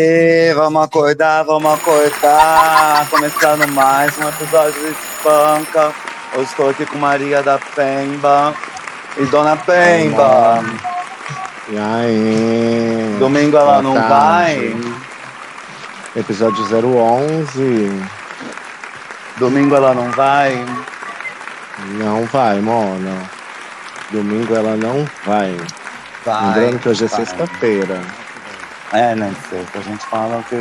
Aê, vamos acordar, vamos acordar. Começando mais um episódio de Espanca. Hoje estou aqui com Maria da Pemba e Dona Pemba. E aí? Domingo ela não tarde. vai? Episódio 011. Domingo ela não vai? Não vai, Mona. Domingo ela não vai. Vai. Lembrando que hoje é vai. sexta-feira. É, né? Sexta a gente fala que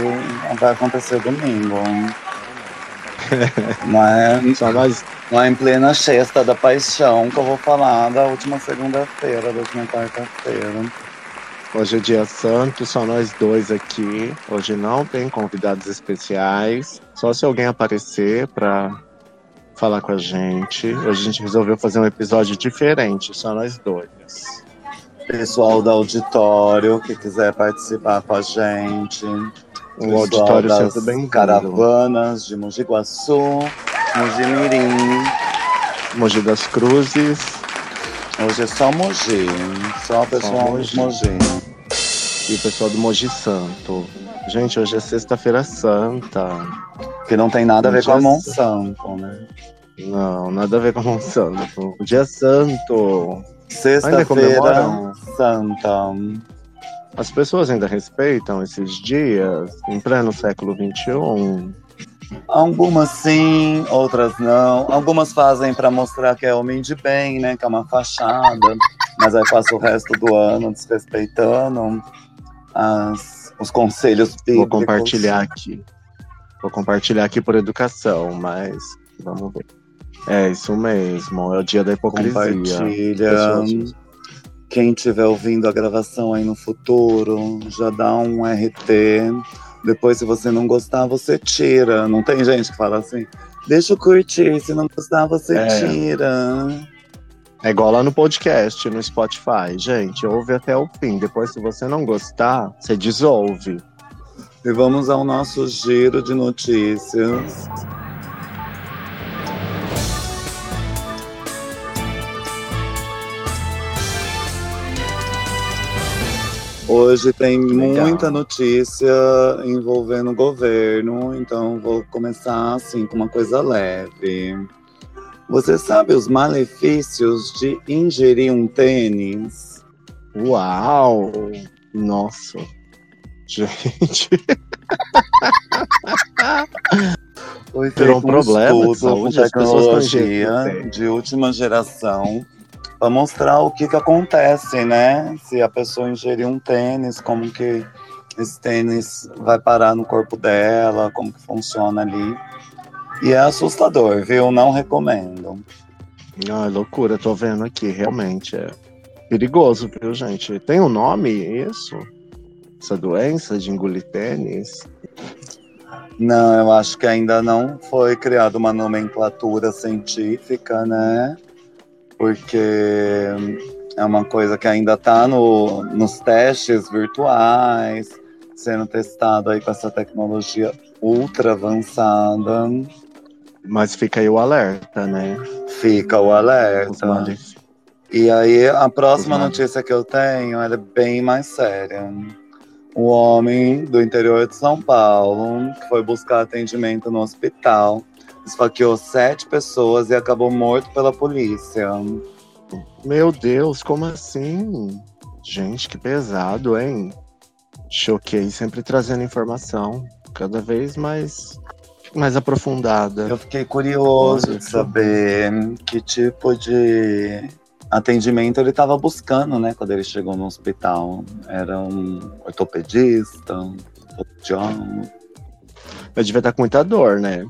vai acontecer domingo. Não é, Só nós. não é em plena sexta da paixão que eu vou falar da última segunda-feira, da última quarta-feira. Hoje é dia santo, só nós dois aqui. Hoje não tem convidados especiais. Só se alguém aparecer pra falar com a gente. Hoje a gente resolveu fazer um episódio diferente, só nós dois. Pessoal do auditório que quiser participar com a gente. O auditório das sempre bem Caravanas de Mogi Guaçu, Mogi Mirim. Mogi das Cruzes. Hoje é só Mogi, só o pessoal Mogi. de Mogi. E o pessoal do Mogi Santo. Gente, hoje é sexta-feira santa. Que não tem nada a ver com a Monsanto, né? Não, nada a ver com o santo. O dia santo. Sexta-feira? Santa. As pessoas ainda respeitam esses dias, em pleno século XXI. Algumas sim, outras não. Algumas fazem para mostrar que é homem de bem, né? Que é uma fachada. Mas aí passa o resto do ano desrespeitando as, os conselhos Vou bíblicos. compartilhar aqui. Vou compartilhar aqui por educação, mas vamos ver. É isso mesmo, é o dia da hipocrisia. Compartilha. Quem estiver ouvindo a gravação aí no futuro, já dá um RT. Depois, se você não gostar, você tira. Não tem gente que fala assim, deixa eu curtir, se não gostar, você É. tira. É igual lá no podcast, no Spotify. Gente, ouve até o fim. Depois, se você não gostar, você dissolve. E vamos ao nosso giro de notícias. Hoje tem Legal. muita notícia envolvendo o governo, então vou começar assim com uma coisa leve. Você sabe os malefícios de ingerir um tênis? Uau! Nossa! Gente, Foi Virou um feito problema de estudo com tecnologia de última geração para mostrar o que, que acontece, né? Se a pessoa ingerir um tênis, como que esse tênis vai parar no corpo dela, como que funciona ali. E é assustador, viu? Não recomendo. Ai, loucura, tô vendo aqui, realmente é perigoso, viu, gente? Tem um nome isso? Essa doença de engolir tênis? Não, eu acho que ainda não foi criada uma nomenclatura científica, né? Porque é uma coisa que ainda está no, nos testes virtuais, sendo testado aí com essa tecnologia ultra avançada. Mas fica aí o alerta, né? Fica o alerta. E aí, a próxima notícia que eu tenho ela é bem mais séria. O homem do interior de São Paulo, que foi buscar atendimento no hospital, esfaqueou sete pessoas e acabou morto pela polícia. Meu Deus, como assim? Gente, que pesado, hein? Choquei, sempre trazendo informação cada vez mais, mais aprofundada. Eu fiquei curioso de saber que tipo de atendimento ele estava buscando, né, quando ele chegou no hospital. Era um ortopedista, John. Eu devia estar com muita dor, né?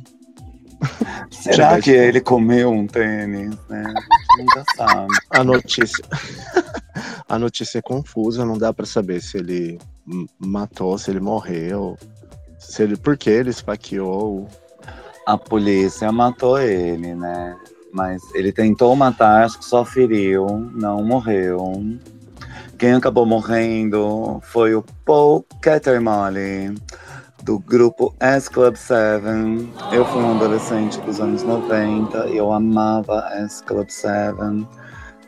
Será que ele comeu um tênis, né? Nunca sabe. A notícia. A notícia é confusa, não dá pra saber se ele matou, se ele morreu, se ele por que ele esfaqueou. A polícia matou ele, né? Mas ele tentou matar, acho que só feriu, não morreu. Quem acabou morrendo foi o Paul Catermole, do grupo S Club 7. Eu fui um adolescente dos anos 90 e eu amava S Club 7.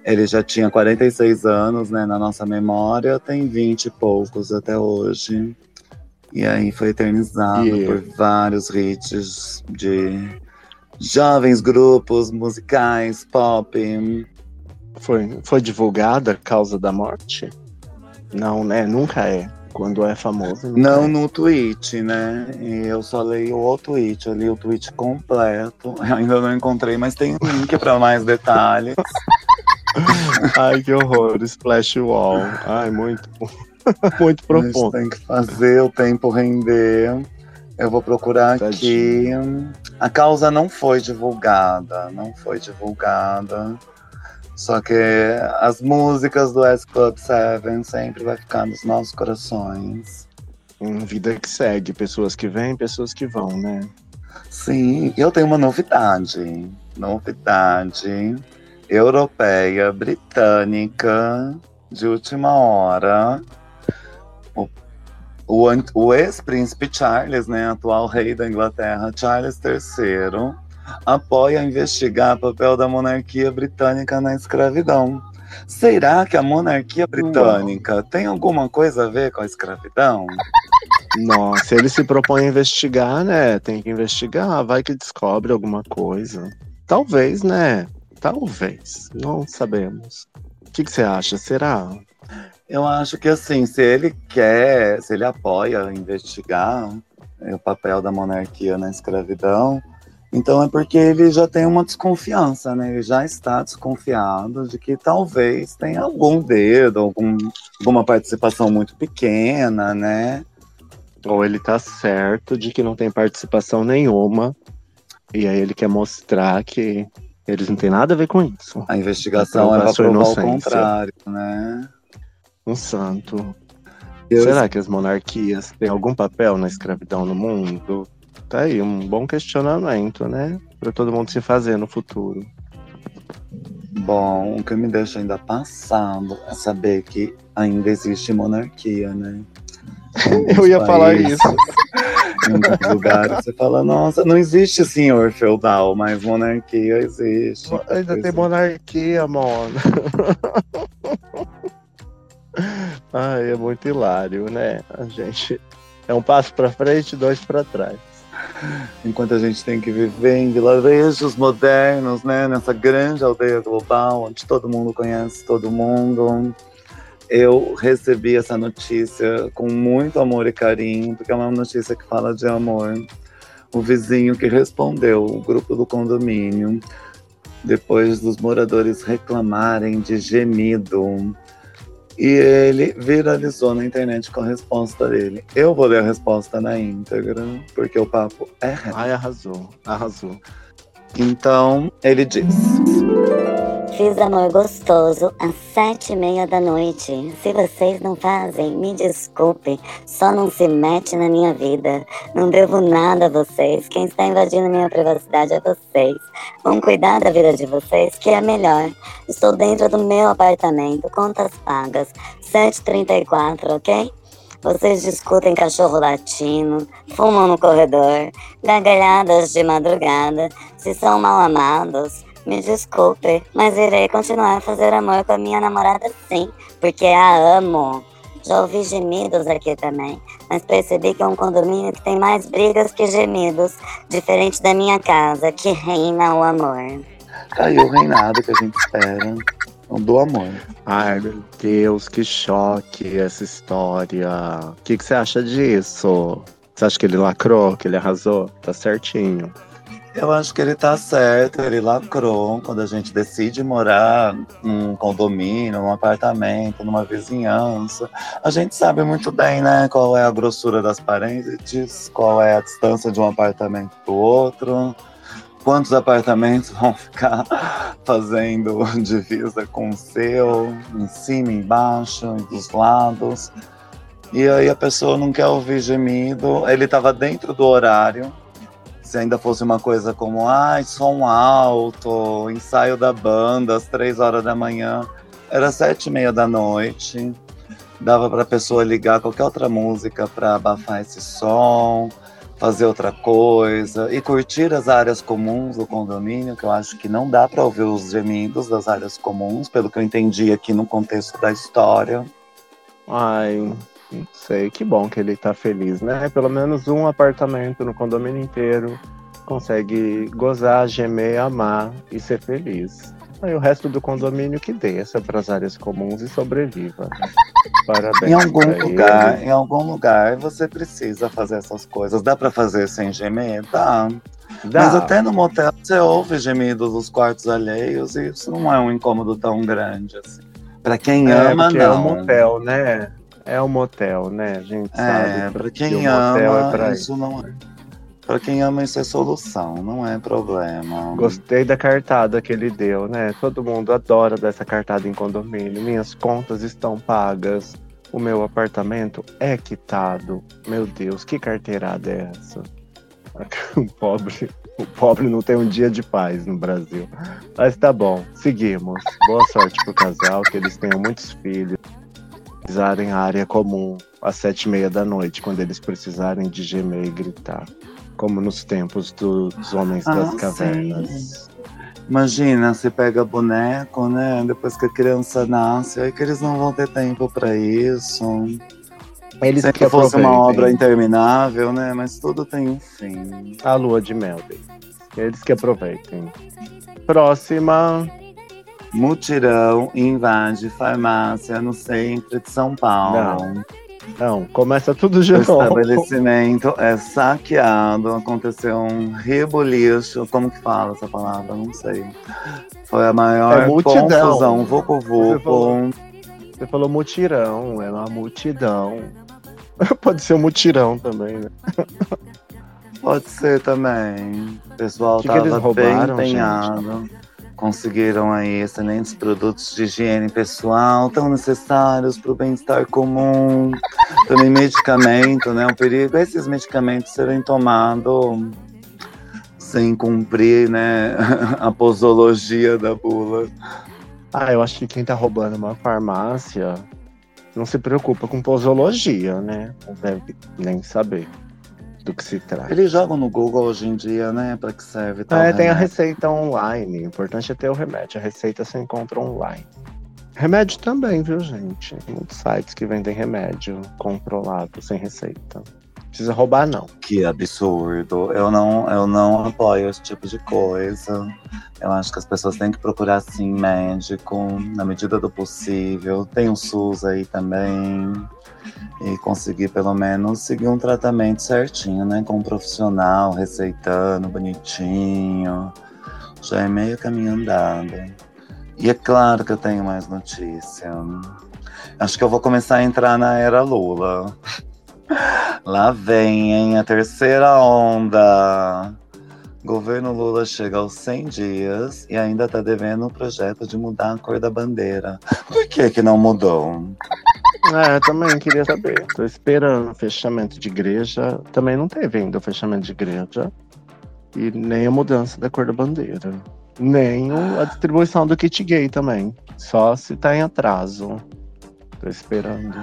Ele já tinha 46 anos, né? Na nossa memória, tem 20 e poucos até hoje. E aí foi eternizado E- por vários hits de jovens grupos musicais, pop. Foi, foi divulgada a causa da morte? Não, né? Nunca é. Quando é famoso. Não é. no tweet, né? E eu só leio o tweet, eu li o tweet completo. Eu ainda não encontrei, mas tem um link para mais detalhes. Ai, que horror. Splash Wall. Ai, muito. muito profundo. tem que fazer o tempo render. Eu vou procurar aqui. A causa não foi divulgada, não foi divulgada. Só que as músicas do S Club 7 sempre vai ficar nos nossos corações. Hum, Vida que segue. Pessoas que vêm, pessoas que vão, né? Sim, eu tenho uma novidade. Novidade europeia, britânica, de última hora. O, o, o ex-príncipe Charles, né, atual rei da Inglaterra, Charles III, apoia investigar o papel da monarquia britânica na escravidão. Será que a monarquia britânica tem alguma coisa a ver com a escravidão? Nossa, ele se propõe a investigar, né? Tem que investigar, vai que descobre alguma coisa. Talvez, né? Talvez. Não sabemos. O que, que você acha? Será? Eu acho que assim, se ele quer, se ele apoia investigar é, o papel da monarquia na escravidão, então é porque ele já tem uma desconfiança, né? Ele já está desconfiado de que talvez tenha algum dedo, algum, alguma participação muito pequena, né? Ou ele tá certo de que não tem participação nenhuma. E aí ele quer mostrar que eles não têm nada a ver com isso. A investigação Provar é sua provar o inocência. contrário, né? Um santo. Será que as monarquias têm algum papel na escravidão no mundo? Tá aí, um bom questionamento, né? Pra todo mundo se fazer no futuro. Bom, o que me deixa ainda passado é saber que ainda existe monarquia, né? Eu ia alguns falar países, isso. Em alguns lugares você fala, nossa, não existe senhor feudal, mas monarquia existe. Ainda tem monarquia, mano. Ai, é muito hilário, né? A gente. É um passo pra frente e dois pra trás. Enquanto a gente tem que viver em vilarejos modernos, né? Nessa grande aldeia global, onde todo mundo conhece todo mundo. Eu recebi essa notícia com muito amor e carinho, porque é uma notícia que fala de amor. O vizinho que respondeu, o grupo do condomínio, depois dos moradores reclamarem de gemido. E ele viralizou na internet com a resposta dele. Eu vou ler a resposta na íntegra, porque o papo é reto. Ai, arrasou, arrasou. Então, ele diz: Fiz amor gostoso às sete e meia da noite. Se vocês não fazem, me desculpe. Só não se mete na minha vida. Não devo nada a vocês. Quem está invadindo minha privacidade é vocês. Vão cuidar da vida de vocês, que é melhor. Estou dentro do meu apartamento, contas pagas. 7h34, ok? Vocês discutem cachorro latino, fumam no corredor, gargalhadas de madrugada. Se são mal amados, me desculpe, mas irei continuar a fazer amor com a minha namorada sim, porque a amo. Já ouvi gemidos aqui também, mas percebi que é um condomínio que tem mais brigas que gemidos, diferente da minha casa, que reina o amor. caiu o reinado que a gente espera do amor. Ai, meu Deus, que choque essa história. O que, que você acha disso? Você acha que ele lacrou, que ele arrasou? Tá certinho. Eu acho que ele tá certo, ele lacrou quando a gente decide morar num condomínio, num apartamento, numa vizinhança. A gente sabe muito bem, né, qual é a grossura das paredes, qual é a distância de um apartamento do outro, quantos apartamentos vão ficar fazendo divisa com o seu, em cima, embaixo, dos lados. E aí a pessoa não quer ouvir gemido. Ele estava dentro do horário. Se ainda fosse uma coisa como, ai, ah, som alto, ensaio da banda às três horas da manhã, era sete e meia da noite. Dava para a pessoa ligar qualquer outra música para abafar esse som fazer outra coisa e curtir as áreas comuns do condomínio, que eu acho que não dá para ouvir os gemidos das áreas comuns, pelo que eu entendi aqui no contexto da história. Ai, não sei, que bom que ele tá feliz, né? Pelo menos um apartamento no condomínio inteiro consegue gozar, gemer, amar e ser feliz. Aí o resto do condomínio que desça para as áreas comuns e sobreviva. Parabéns. Em algum lugar, ele. em algum lugar você precisa fazer essas coisas. Dá para fazer sem gemer? Dá. Dá. Mas até no motel você ouve gemidos dos quartos alheios e isso não é um incômodo tão grande assim. Para quem é, ama, não. É um motel, né? É um motel, né? A gente é, sabe. Para quem ama, é pra isso não é. Para quem ama, isso é solução, não é problema. Gostei da cartada que ele deu, né? Todo mundo adora dessa cartada em condomínio. Minhas contas estão pagas. O meu apartamento é quitado. Meu Deus, que carteirada é essa? O pobre, o pobre não tem um dia de paz no Brasil. Mas tá bom, seguimos. Boa sorte pro casal, que eles tenham muitos filhos. Usarem a área comum às sete e meia da noite, quando eles precisarem de gemer e gritar como nos tempos dos homens ah, das cavernas. Sim. Imagina, você pega boneco, né? Depois que a criança nasce, aí que eles não vão ter tempo para isso. Eles Sempre que fosse uma obra interminável, né? Mas tudo tem um fim. A lua de mel deles. Eles que aproveitem. Próxima. Mutirão invade farmácia no centro de São Paulo. Não. Não, começa tudo de novo. O estabelecimento é saqueado, aconteceu um rebuliço, como que fala essa palavra? Não sei. Foi a maior é confusão, vucu vucu. Você falou, você falou mutirão, é uma multidão. Pode ser um mutirão também, né? Pode ser também. O pessoal que tava que bem empenhado. Gente? Conseguiram aí excelentes produtos de higiene pessoal, tão necessários para o bem-estar comum, também medicamento, né? O perigo é esses medicamentos serem tomados sem cumprir, né, a posologia da bula. Ah, eu acho que quem tá roubando uma farmácia não se preocupa com posologia, né? Não deve nem saber do que se trata. Eles jogam no Google hoje em dia, né? Para que serve tal É, tem a receita online. O importante é ter o remédio. A receita você encontra online. Remédio também, viu, gente? Muitos sites que vendem remédio controlado, sem receita. Precisa roubar, não. Que absurdo. Eu não, eu não apoio esse tipo de coisa. Eu acho que as pessoas têm que procurar, sim, médico, na medida do possível. Tem o SUS aí também e conseguir pelo menos seguir um tratamento certinho, né? Com um profissional, receitando bonitinho. Já é meio caminho andado. E é claro que eu tenho mais notícia. Acho que eu vou começar a entrar na era Lula. Lá vem, hein? A terceira onda. Governo Lula chega aos 100 dias e ainda tá devendo o projeto de mudar a cor da bandeira. Por que que não mudou? É, também queria saber. Tô esperando fechamento de igreja. Também não teve ainda o fechamento de igreja. E nem a mudança da cor da bandeira. Nem a distribuição do kit gay também. Só se tá em atraso. Tô esperando.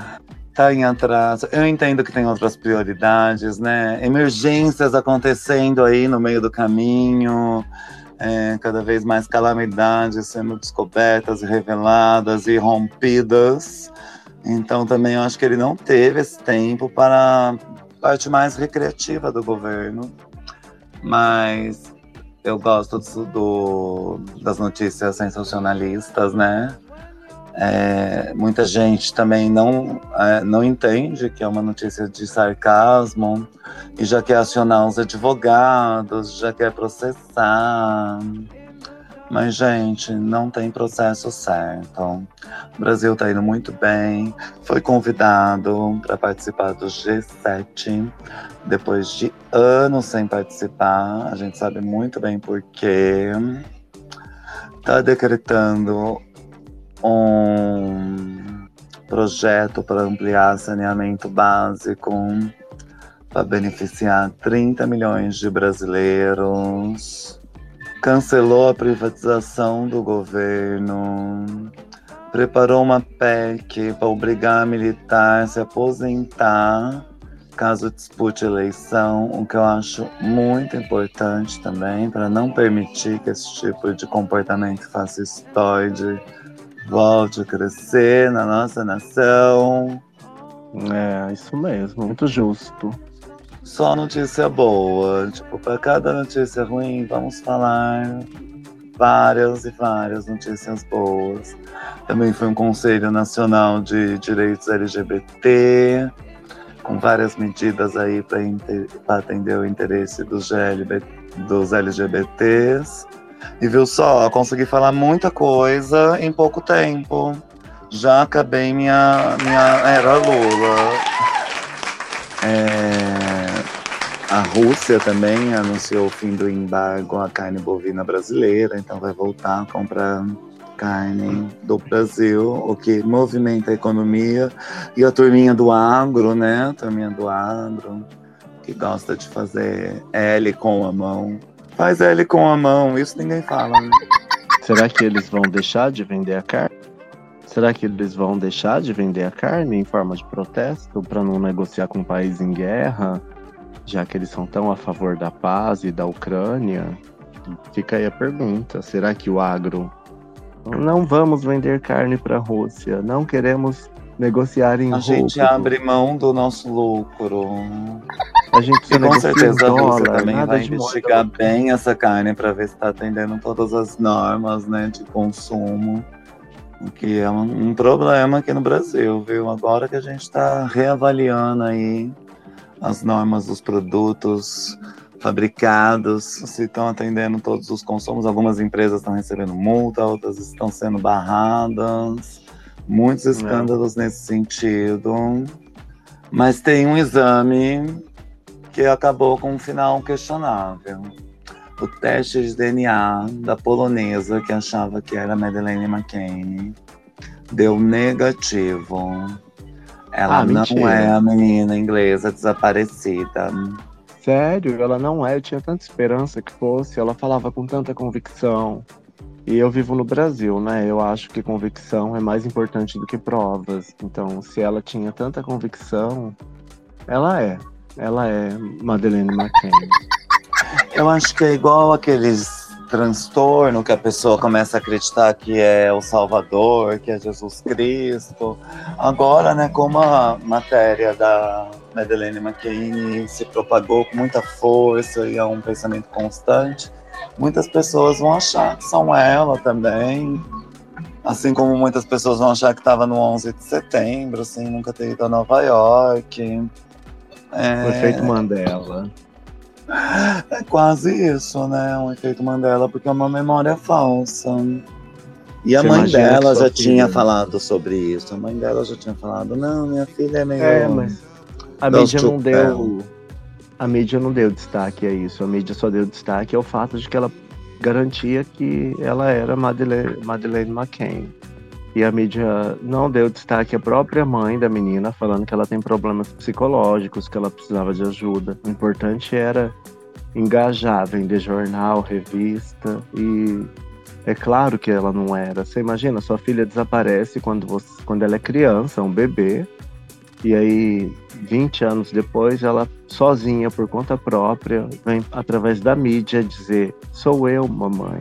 Tá em atraso. Eu entendo que tem outras prioridades, né? Emergências acontecendo aí no meio do caminho. É, cada vez mais calamidades sendo descobertas reveladas e rompidas. Então também eu acho que ele não teve esse tempo para a parte mais recreativa do governo. Mas eu gosto do, do das notícias sensacionalistas, né? É, muita gente também não, é, não entende que é uma notícia de sarcasmo e já quer acionar os advogados, já quer processar. Mas, gente, não tem processo certo. O Brasil está indo muito bem. Foi convidado para participar do G7 depois de anos sem participar. A gente sabe muito bem por quê. Está decretando um projeto para ampliar saneamento básico para beneficiar 30 milhões de brasileiros cancelou a privatização do governo, preparou uma PEC para obrigar a militar a se aposentar caso dispute eleição, o que eu acho muito importante também, para não permitir que esse tipo de comportamento fascistoide volte a crescer na nossa nação. É, isso mesmo, muito justo só notícia boa. Tipo, para cada notícia ruim, vamos falar várias e várias notícias boas. Também foi um Conselho Nacional de Direitos LGBT, com várias medidas aí para atender o interesse dos, GLB, dos LGBTs. E viu só, consegui falar muita coisa em pouco tempo. Já acabei minha, minha era Lula. É... A Rússia também anunciou o fim do embargo à carne bovina brasileira, então vai voltar a comprar carne do Brasil, o que movimenta a economia. E a turminha do agro, né? A turminha do agro, que gosta de fazer L com a mão. Faz L com a mão, isso ninguém fala. Né? Será que eles vão deixar de vender a carne? Será que eles vão deixar de vender a carne em forma de protesto para não negociar com um país em guerra? Já que eles são tão a favor da paz e da Ucrânia, fica aí a pergunta: será que o agro não vamos vender carne para a Rússia, não queremos negociar em A gente abre mão do nosso lucro. A gente e com certeza a Rússia também vai investigar bem essa carne para ver se está atendendo todas as normas né, de consumo. O que é um, um problema aqui no Brasil, viu? Agora que a gente está reavaliando aí as normas dos produtos fabricados, se estão atendendo todos os consumos. Algumas empresas estão recebendo multa, outras estão sendo barradas. Muitos é. escândalos é. nesse sentido. Mas tem um exame que acabou com um final questionável. O teste de DNA da polonesa, que achava que era Madeleine McCain, deu negativo. Ela ah, não mentira. é a menina inglesa desaparecida. Sério, ela não é. Eu tinha tanta esperança que fosse. Ela falava com tanta convicção. E eu vivo no Brasil, né? Eu acho que convicção é mais importante do que provas. Então, se ela tinha tanta convicção, ela é. Ela é Madeleine McCann. Eu acho que é igual aqueles transtorno que a pessoa começa a acreditar que é o Salvador, que é Jesus Cristo. Agora, né, como a matéria da Madeleine McCain se propagou com muita força e é um pensamento constante, muitas pessoas vão achar que são ela também. Assim como muitas pessoas vão achar que estava no 11 de setembro, assim, nunca ter ido a Nova York. É... O efeito Mandela. É quase isso, né? Um efeito Mandela, porque é uma memória falsa. E a Você mãe dela já filha... tinha falado sobre isso. A mãe dela já tinha falado, não, minha filha é meio. É, mas a mídia não deu. A mídia não deu destaque a isso. A mídia só deu destaque ao fato de que ela garantia que ela era Madeleine, Madeleine McCain. E a mídia não deu destaque à própria mãe da menina, falando que ela tem problemas psicológicos, que ela precisava de ajuda. O importante era engajar, vender jornal, revista e é claro que ela não era. Você imagina, sua filha desaparece quando, você, quando ela é criança, um bebê, e aí 20 anos depois ela sozinha por conta própria vem através da mídia dizer sou eu, mamãe.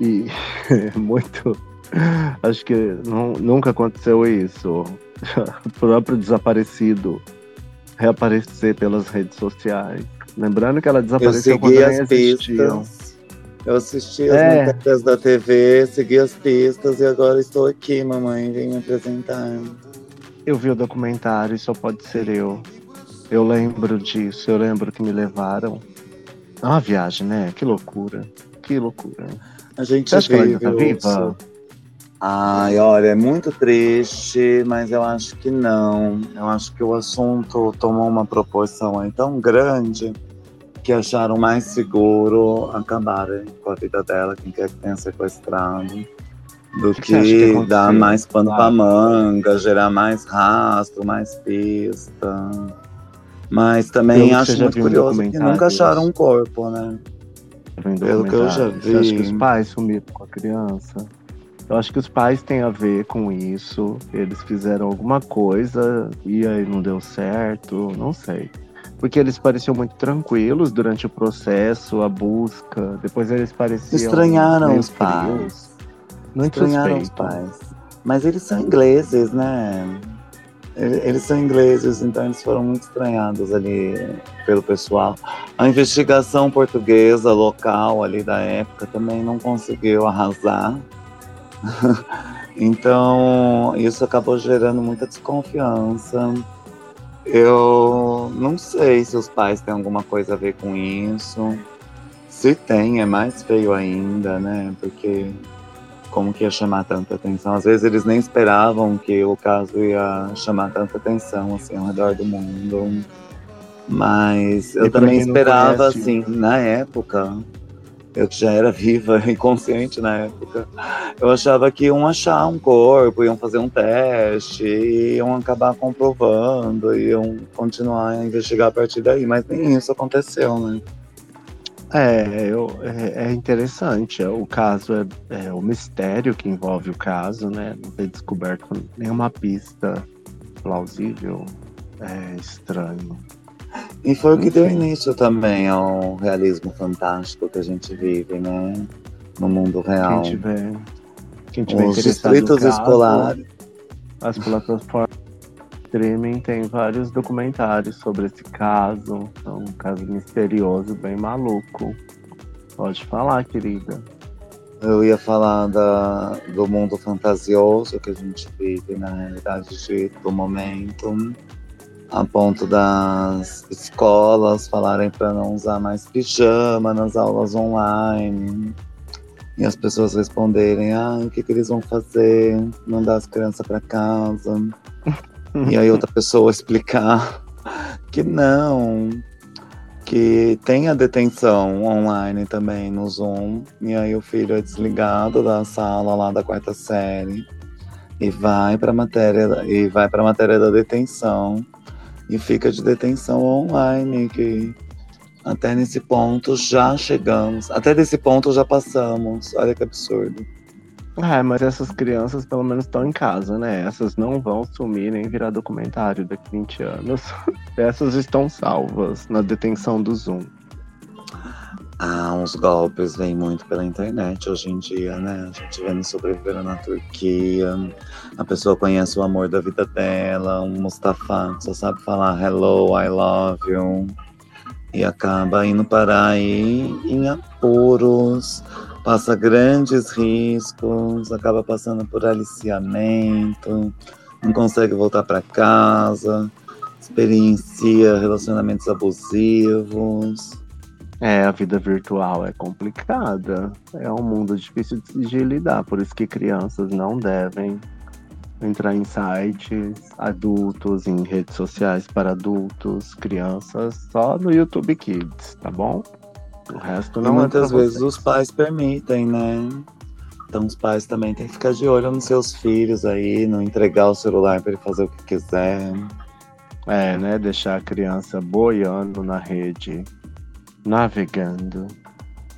E é muito Acho que não, nunca aconteceu isso. O próprio desaparecido reaparecer pelas redes sociais. Lembrando que ela desapareceu quando nem existiam. Eu assisti as É. matérias da TV, segui as pistas e agora estou aqui, mamãe. Vem me apresentar. Eu vi o documentário e só pode ser eu. Eu lembro disso, eu lembro que me levaram. É uma viagem, né? Que loucura. Que loucura. A gente Você acha que ela ainda vive tá viva? Ai, olha, é muito triste, mas eu acho que não. Eu acho que o assunto tomou uma proporção aí tão grande que acharam mais seguro acabarem com a vida dela, quem quer que tenha sequestrado, do que que que, dar mais pano pra Claro. manga, gerar mais rastro, mais pista. Mas também que acho muito curioso que nunca acharam um corpo, né? Pelo que eu já documentário. Você acha que os vi. pais sumiram com a criança? Eu acho que os pais têm a ver com isso. Eles fizeram alguma coisa e aí não deu certo, não sei. Porque eles pareciam muito tranquilos durante o processo, a busca. Depois eles pareciam. Estranharam os pais. frios. Muito Estranharam os pais. Mas eles são ingleses, né? Ele- Eles são ingleses, então eles foram muito estranhados ali pelo pessoal. A investigação portuguesa local ali da época também não conseguiu arrasar. então isso acabou gerando muita desconfiança. Eu não sei se os pais têm alguma coisa a ver com isso. Se tem, é mais feio ainda, né? Porque como que ia chamar tanta atenção? Às vezes eles nem esperavam que o caso ia chamar tanta atenção assim ao redor do mundo. Mas eu também esperava conhece- assim, na época, eu já era viva e consciente na época, eu achava que iam achar um corpo, iam fazer um teste, iam acabar comprovando, iam continuar a investigar a partir daí, mas nem isso aconteceu, né? É, eu, é, é interessante. O caso é, é o mistério que envolve o caso, né? Não ter descoberto nenhuma pista plausível. É estranho. E foi o que deu início também ao realismo fantástico que a gente vive, né? No mundo real. Quem tiver, quem tiver Os distritos caso, escolares. As plataformas streaming tem vários documentários sobre esse caso. É um caso misterioso, bem maluco. Pode falar, querida. Eu ia falar da, do mundo fantasioso que a gente vive na realidade de- do momento, a ponto das escolas falarem para não usar mais pijama nas aulas online. E as pessoas responderem, ah, o que, que eles vão fazer? Mandar as crianças para casa. E aí outra pessoa explicar que não, que tem a detenção online também no Zoom, e aí o filho é desligado da sala lá da quarta série e vai para matéria e vai para matéria da detenção e fica de detenção online que até nesse ponto já chegamos, até desse ponto já passamos. Olha que absurdo. É, mas essas crianças pelo menos estão em casa, né? Essas não vão sumir nem virar documentário daqui 20 anos. Essas estão salvas na detenção do Zoom. Ah, uns golpes vêm muito pela internet hoje em dia, né? A gente vendo sobreviver na Turquia. A pessoa conhece o amor da vida dela, um Mustafa que só sabe falar hello, I love you. E acaba indo parar aí em apuros, passa grandes riscos, acaba passando por aliciamento, não consegue voltar para casa, experiencia relacionamentos abusivos. É, a vida virtual é complicada. É um mundo difícil de lidar, por isso que crianças não devem entrar em sites adultos, em redes sociais para adultos, crianças, só no YouTube Kids, tá bom? O resto E não muitas é vezes vocês. os pais permitem, né? Então os pais também têm que ficar de olho nos seus filhos aí, não entregar o celular para ele fazer o que quiser. É, né? Deixar a criança boiando na rede, navegando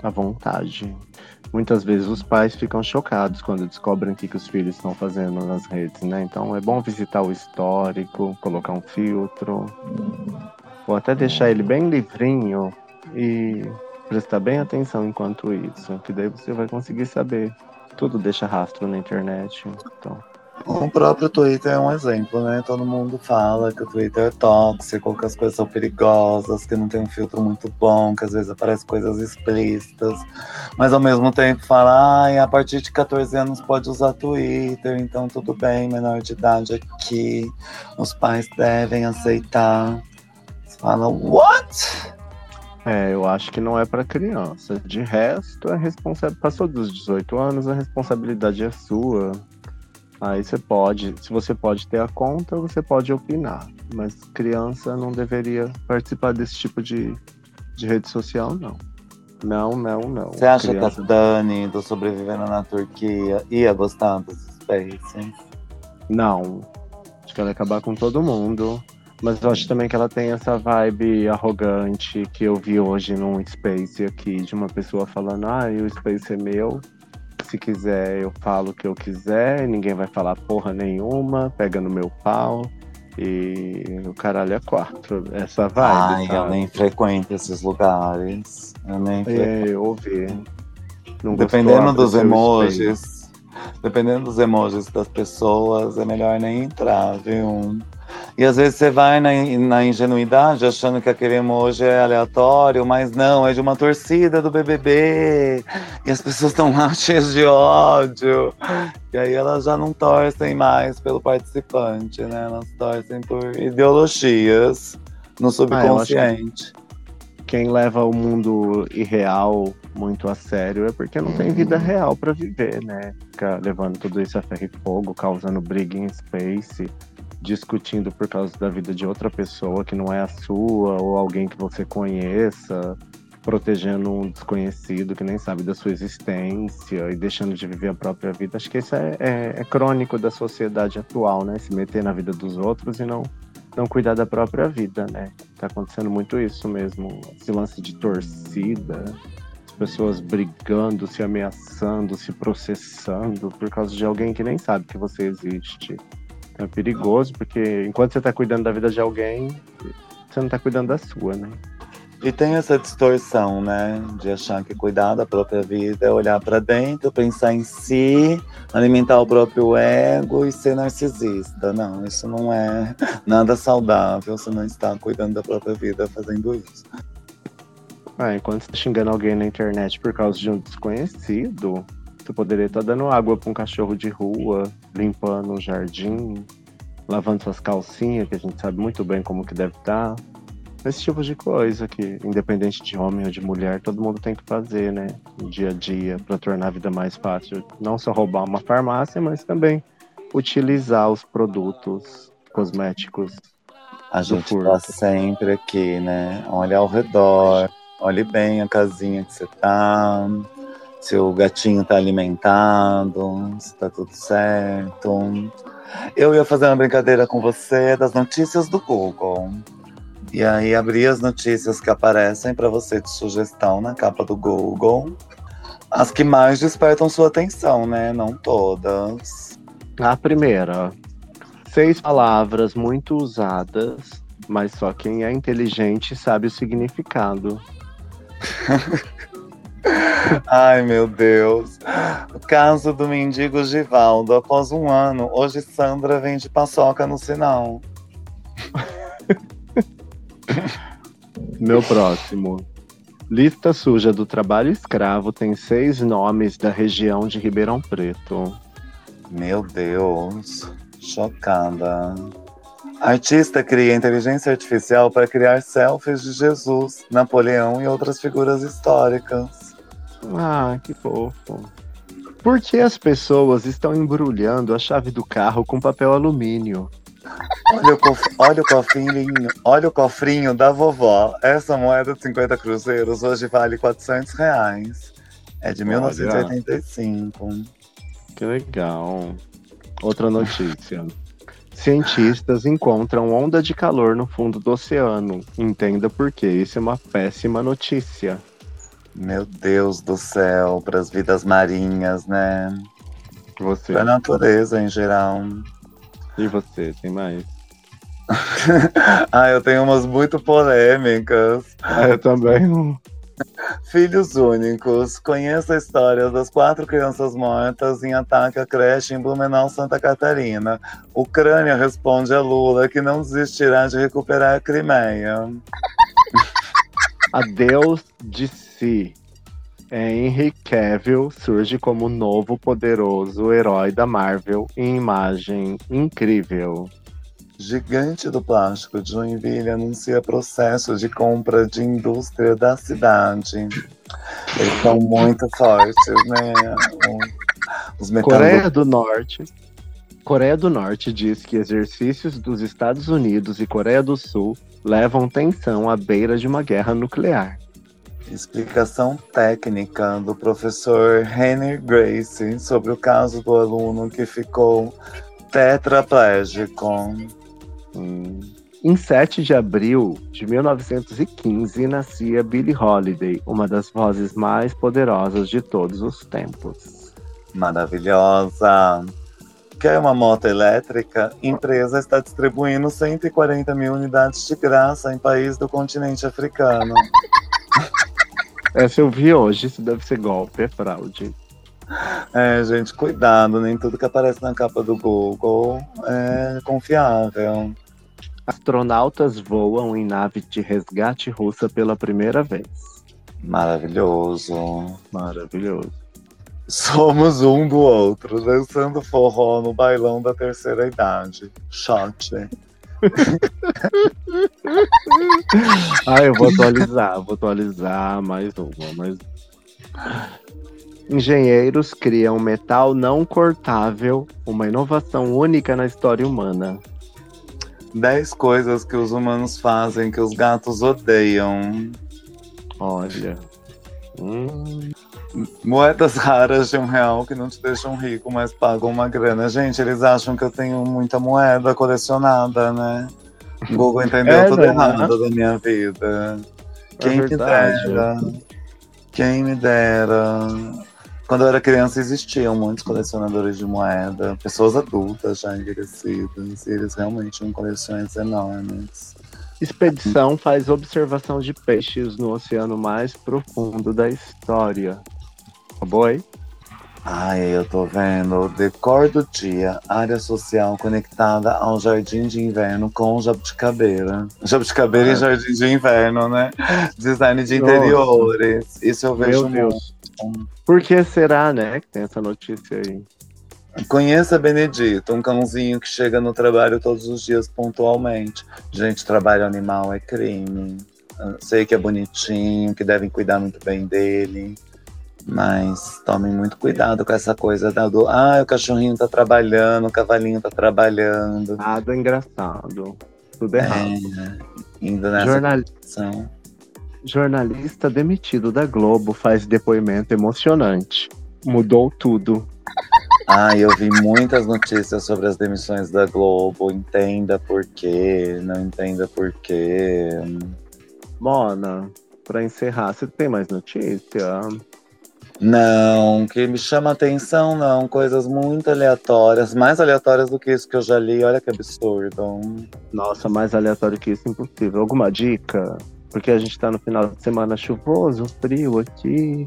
à vontade. Muitas vezes os pais ficam chocados quando descobrem o que, que os filhos estão fazendo nas redes, né? Então é bom visitar o histórico, colocar um filtro, ou até deixar ele bem livrinho e prestar bem atenção enquanto isso, que daí você vai conseguir saber. Tudo deixa rastro na internet. Então, O próprio Twitter é um exemplo, né? Todo mundo fala que o Twitter é tóxico, que as coisas são perigosas, que não tem um filtro muito bom, que às vezes aparecem coisas explícitas. Mas ao mesmo tempo fala, ai, a partir de 14 anos pode usar Twitter, então tudo bem, menor de idade aqui. Os pais devem aceitar. Você fala, what? É, eu acho que não é para criança. De resto, a responsa... passou dos 18 anos, a responsabilidade é sua. Aí você pode, se você pode ter a conta, você pode opinar. Mas criança não deveria participar desse tipo de, de rede social, não. Não, não, não. Você acha criança... que a Dani, do Sobrevivendo na Turquia, ia gostar dos Space? Não. Acho que ela ia acabar com todo mundo. Mas eu acho também que ela tem essa vibe arrogante que eu vi hoje num Space aqui, de uma pessoa falando, ah, o Space é meu se quiser eu falo o que eu quiser, ninguém vai falar porra nenhuma, pega no meu pau. E o caralho é quatro. Essa vibe. Ai, eu nem frequento esses lugares. Eu nem frequento. É, eu ouvi. Não dependendo dos emojis. Dependendo dos emojis das pessoas, é melhor nem entrar, viu? E às vezes você vai na, na ingenuidade achando que aquele emoji é aleatório, mas não, é de uma torcida do BBB. E as pessoas estão lá cheias de ódio. E aí elas já não torcem mais pelo participante, né? Elas torcem por ideologias no subconsciente. Ah, quem leva o mundo irreal muito a sério é porque não tem vida real para viver, né? Ficar levando tudo isso a ferro e fogo, causando briga em space discutindo por causa da vida de outra pessoa que não é a sua, ou alguém que você conheça, protegendo um desconhecido que nem sabe da sua existência e deixando de viver a própria vida. Acho que isso é, é, é crônico da sociedade atual, né? Se meter na vida dos outros e não, não cuidar da própria vida, né? Tá acontecendo muito isso mesmo. Esse lance de torcida, as pessoas brigando, se ameaçando, se processando por causa de alguém que nem sabe que você existe. É perigoso, porque enquanto você tá cuidando da vida de alguém, você não tá cuidando da sua, né? E tem essa distorção, né? De achar que cuidar da própria vida é olhar para dentro, pensar em si, alimentar o próprio ego e ser narcisista. Não, isso não é nada saudável. Você não está cuidando da própria vida fazendo isso. Ah, enquanto você tá xingando alguém na internet por causa de um desconhecido, você poderia estar dando água para um cachorro de rua, limpando um jardim, lavando suas calcinhas, que a gente sabe muito bem como que deve estar. Esse tipo de coisa que, independente de homem ou de mulher, todo mundo tem que fazer, né? No dia a dia, para tornar a vida mais fácil. Não só roubar uma farmácia, mas também utilizar os produtos cosméticos. A gente está sempre aqui, né? Olha ao redor, olhe bem a casinha que você tá se o gatinho tá alimentado, se tá tudo certo. Eu ia fazer uma brincadeira com você das notícias do Google. E aí abri as notícias que aparecem para você de sugestão na capa do Google. As que mais despertam sua atenção, né? Não todas. A primeira. Seis palavras muito usadas, mas só quem é inteligente sabe o significado. Ai, meu Deus. O caso do mendigo Givaldo. Após um ano, hoje Sandra vende paçoca no sinal. Meu próximo. Lista suja do trabalho escravo tem seis nomes da região de Ribeirão Preto. Meu Deus. Chocada. Artista cria inteligência artificial para criar selfies de Jesus, Napoleão e outras figuras históricas. Ah, que fofo. Por que as pessoas estão embrulhando a chave do carro com papel alumínio? Olha o, cof... olha o cofrinho, olha o cofrinho da vovó. Essa moeda de 50 cruzeiros hoje vale 400 reais. É de 1985. Que legal. Outra notícia. Cientistas encontram onda de calor no fundo do oceano. Entenda por quê. Isso é uma péssima notícia. Meu Deus do céu, para as vidas marinhas, né? Você. Para a natureza em geral. E você, tem mais? ah, eu tenho umas muito polêmicas. Ah, eu também. Filhos únicos. Conheça a história das quatro crianças mortas em ataque à creche em Blumenau, Santa Catarina. Ucrânia responde a Lula que não desistirá de recuperar a Crimeia. Adeus de si. Henry Cavill surge como novo poderoso herói da Marvel em imagem incrível. Gigante do plástico Joinville anuncia processo de compra de indústria da cidade. Eles estão muito fortes, né? Os Coreia do Norte. Coreia do Norte diz que exercícios dos Estados Unidos e Coreia do Sul levam tensão à beira de uma guerra nuclear. Explicação técnica do professor Henry Grace sobre o caso do aluno que ficou tetraplégico. Hum. Em 7 de abril de 1915, nascia Billie Holiday, uma das vozes mais poderosas de todos os tempos. Maravilhosa! Quer uma moto elétrica? Empresa está distribuindo 140 mil unidades de graça em país do continente africano. Essa eu vi hoje, isso deve ser golpe, é fraude. É, gente, cuidado, nem tudo que aparece na capa do Google é confiável. Astronautas voam em nave de resgate russa pela primeira vez. Maravilhoso. Maravilhoso. Somos um do outro, dançando forró no bailão da terceira idade. Shot. ah, eu vou atualizar, vou atualizar mais uma, mais Engenheiros criam metal não cortável, uma inovação única na história humana. 10 coisas que os humanos fazem que os gatos odeiam. Olha. Hum. Moedas raras de um real que não te deixam rico, mas pagam uma grana. Gente, eles acham que eu tenho muita moeda colecionada, né? O Google entendeu é, tudo né? errado da minha vida. É Quem me dera. Quem me dera. Quando eu era criança existiam muitos colecionadores de moeda, pessoas adultas já envelhecidas, e eles realmente tinham coleções enormes. Expedição faz observação de peixes no oceano mais profundo da história. Acabou aí? Ai, eu tô vendo. Decor do dia, área social conectada ao jardim de inverno com jabuticabeira. Jabuticabeira ah. e jardim de inverno, né? Design de interiores. Isso eu vejo Meu Deus. Por que será, né, que tem essa notícia aí? Conheça Benedito, um cãozinho que chega no trabalho todos os dias pontualmente. Gente, trabalho animal é crime. sei que é bonitinho, que devem cuidar muito bem dele. Mas tomem muito cuidado com essa coisa da do. Ah, o cachorrinho tá trabalhando, o cavalinho tá trabalhando. Nada engraçado. Tudo errado. É, indo nessa Jornal... Posição. Jornalista demitido da Globo faz depoimento emocionante. Mudou tudo. Ah, eu vi muitas notícias sobre as demissões da Globo. Entenda por quê, não entenda por quê. Mona, para encerrar, você tem mais notícia? Não, que me chama atenção, não. Coisas muito aleatórias, mais aleatórias do que isso que eu já li. Olha que absurdo. Nossa, mais aleatório que isso, impossível. Alguma dica? Porque a gente tá no final de semana chuvoso, frio aqui,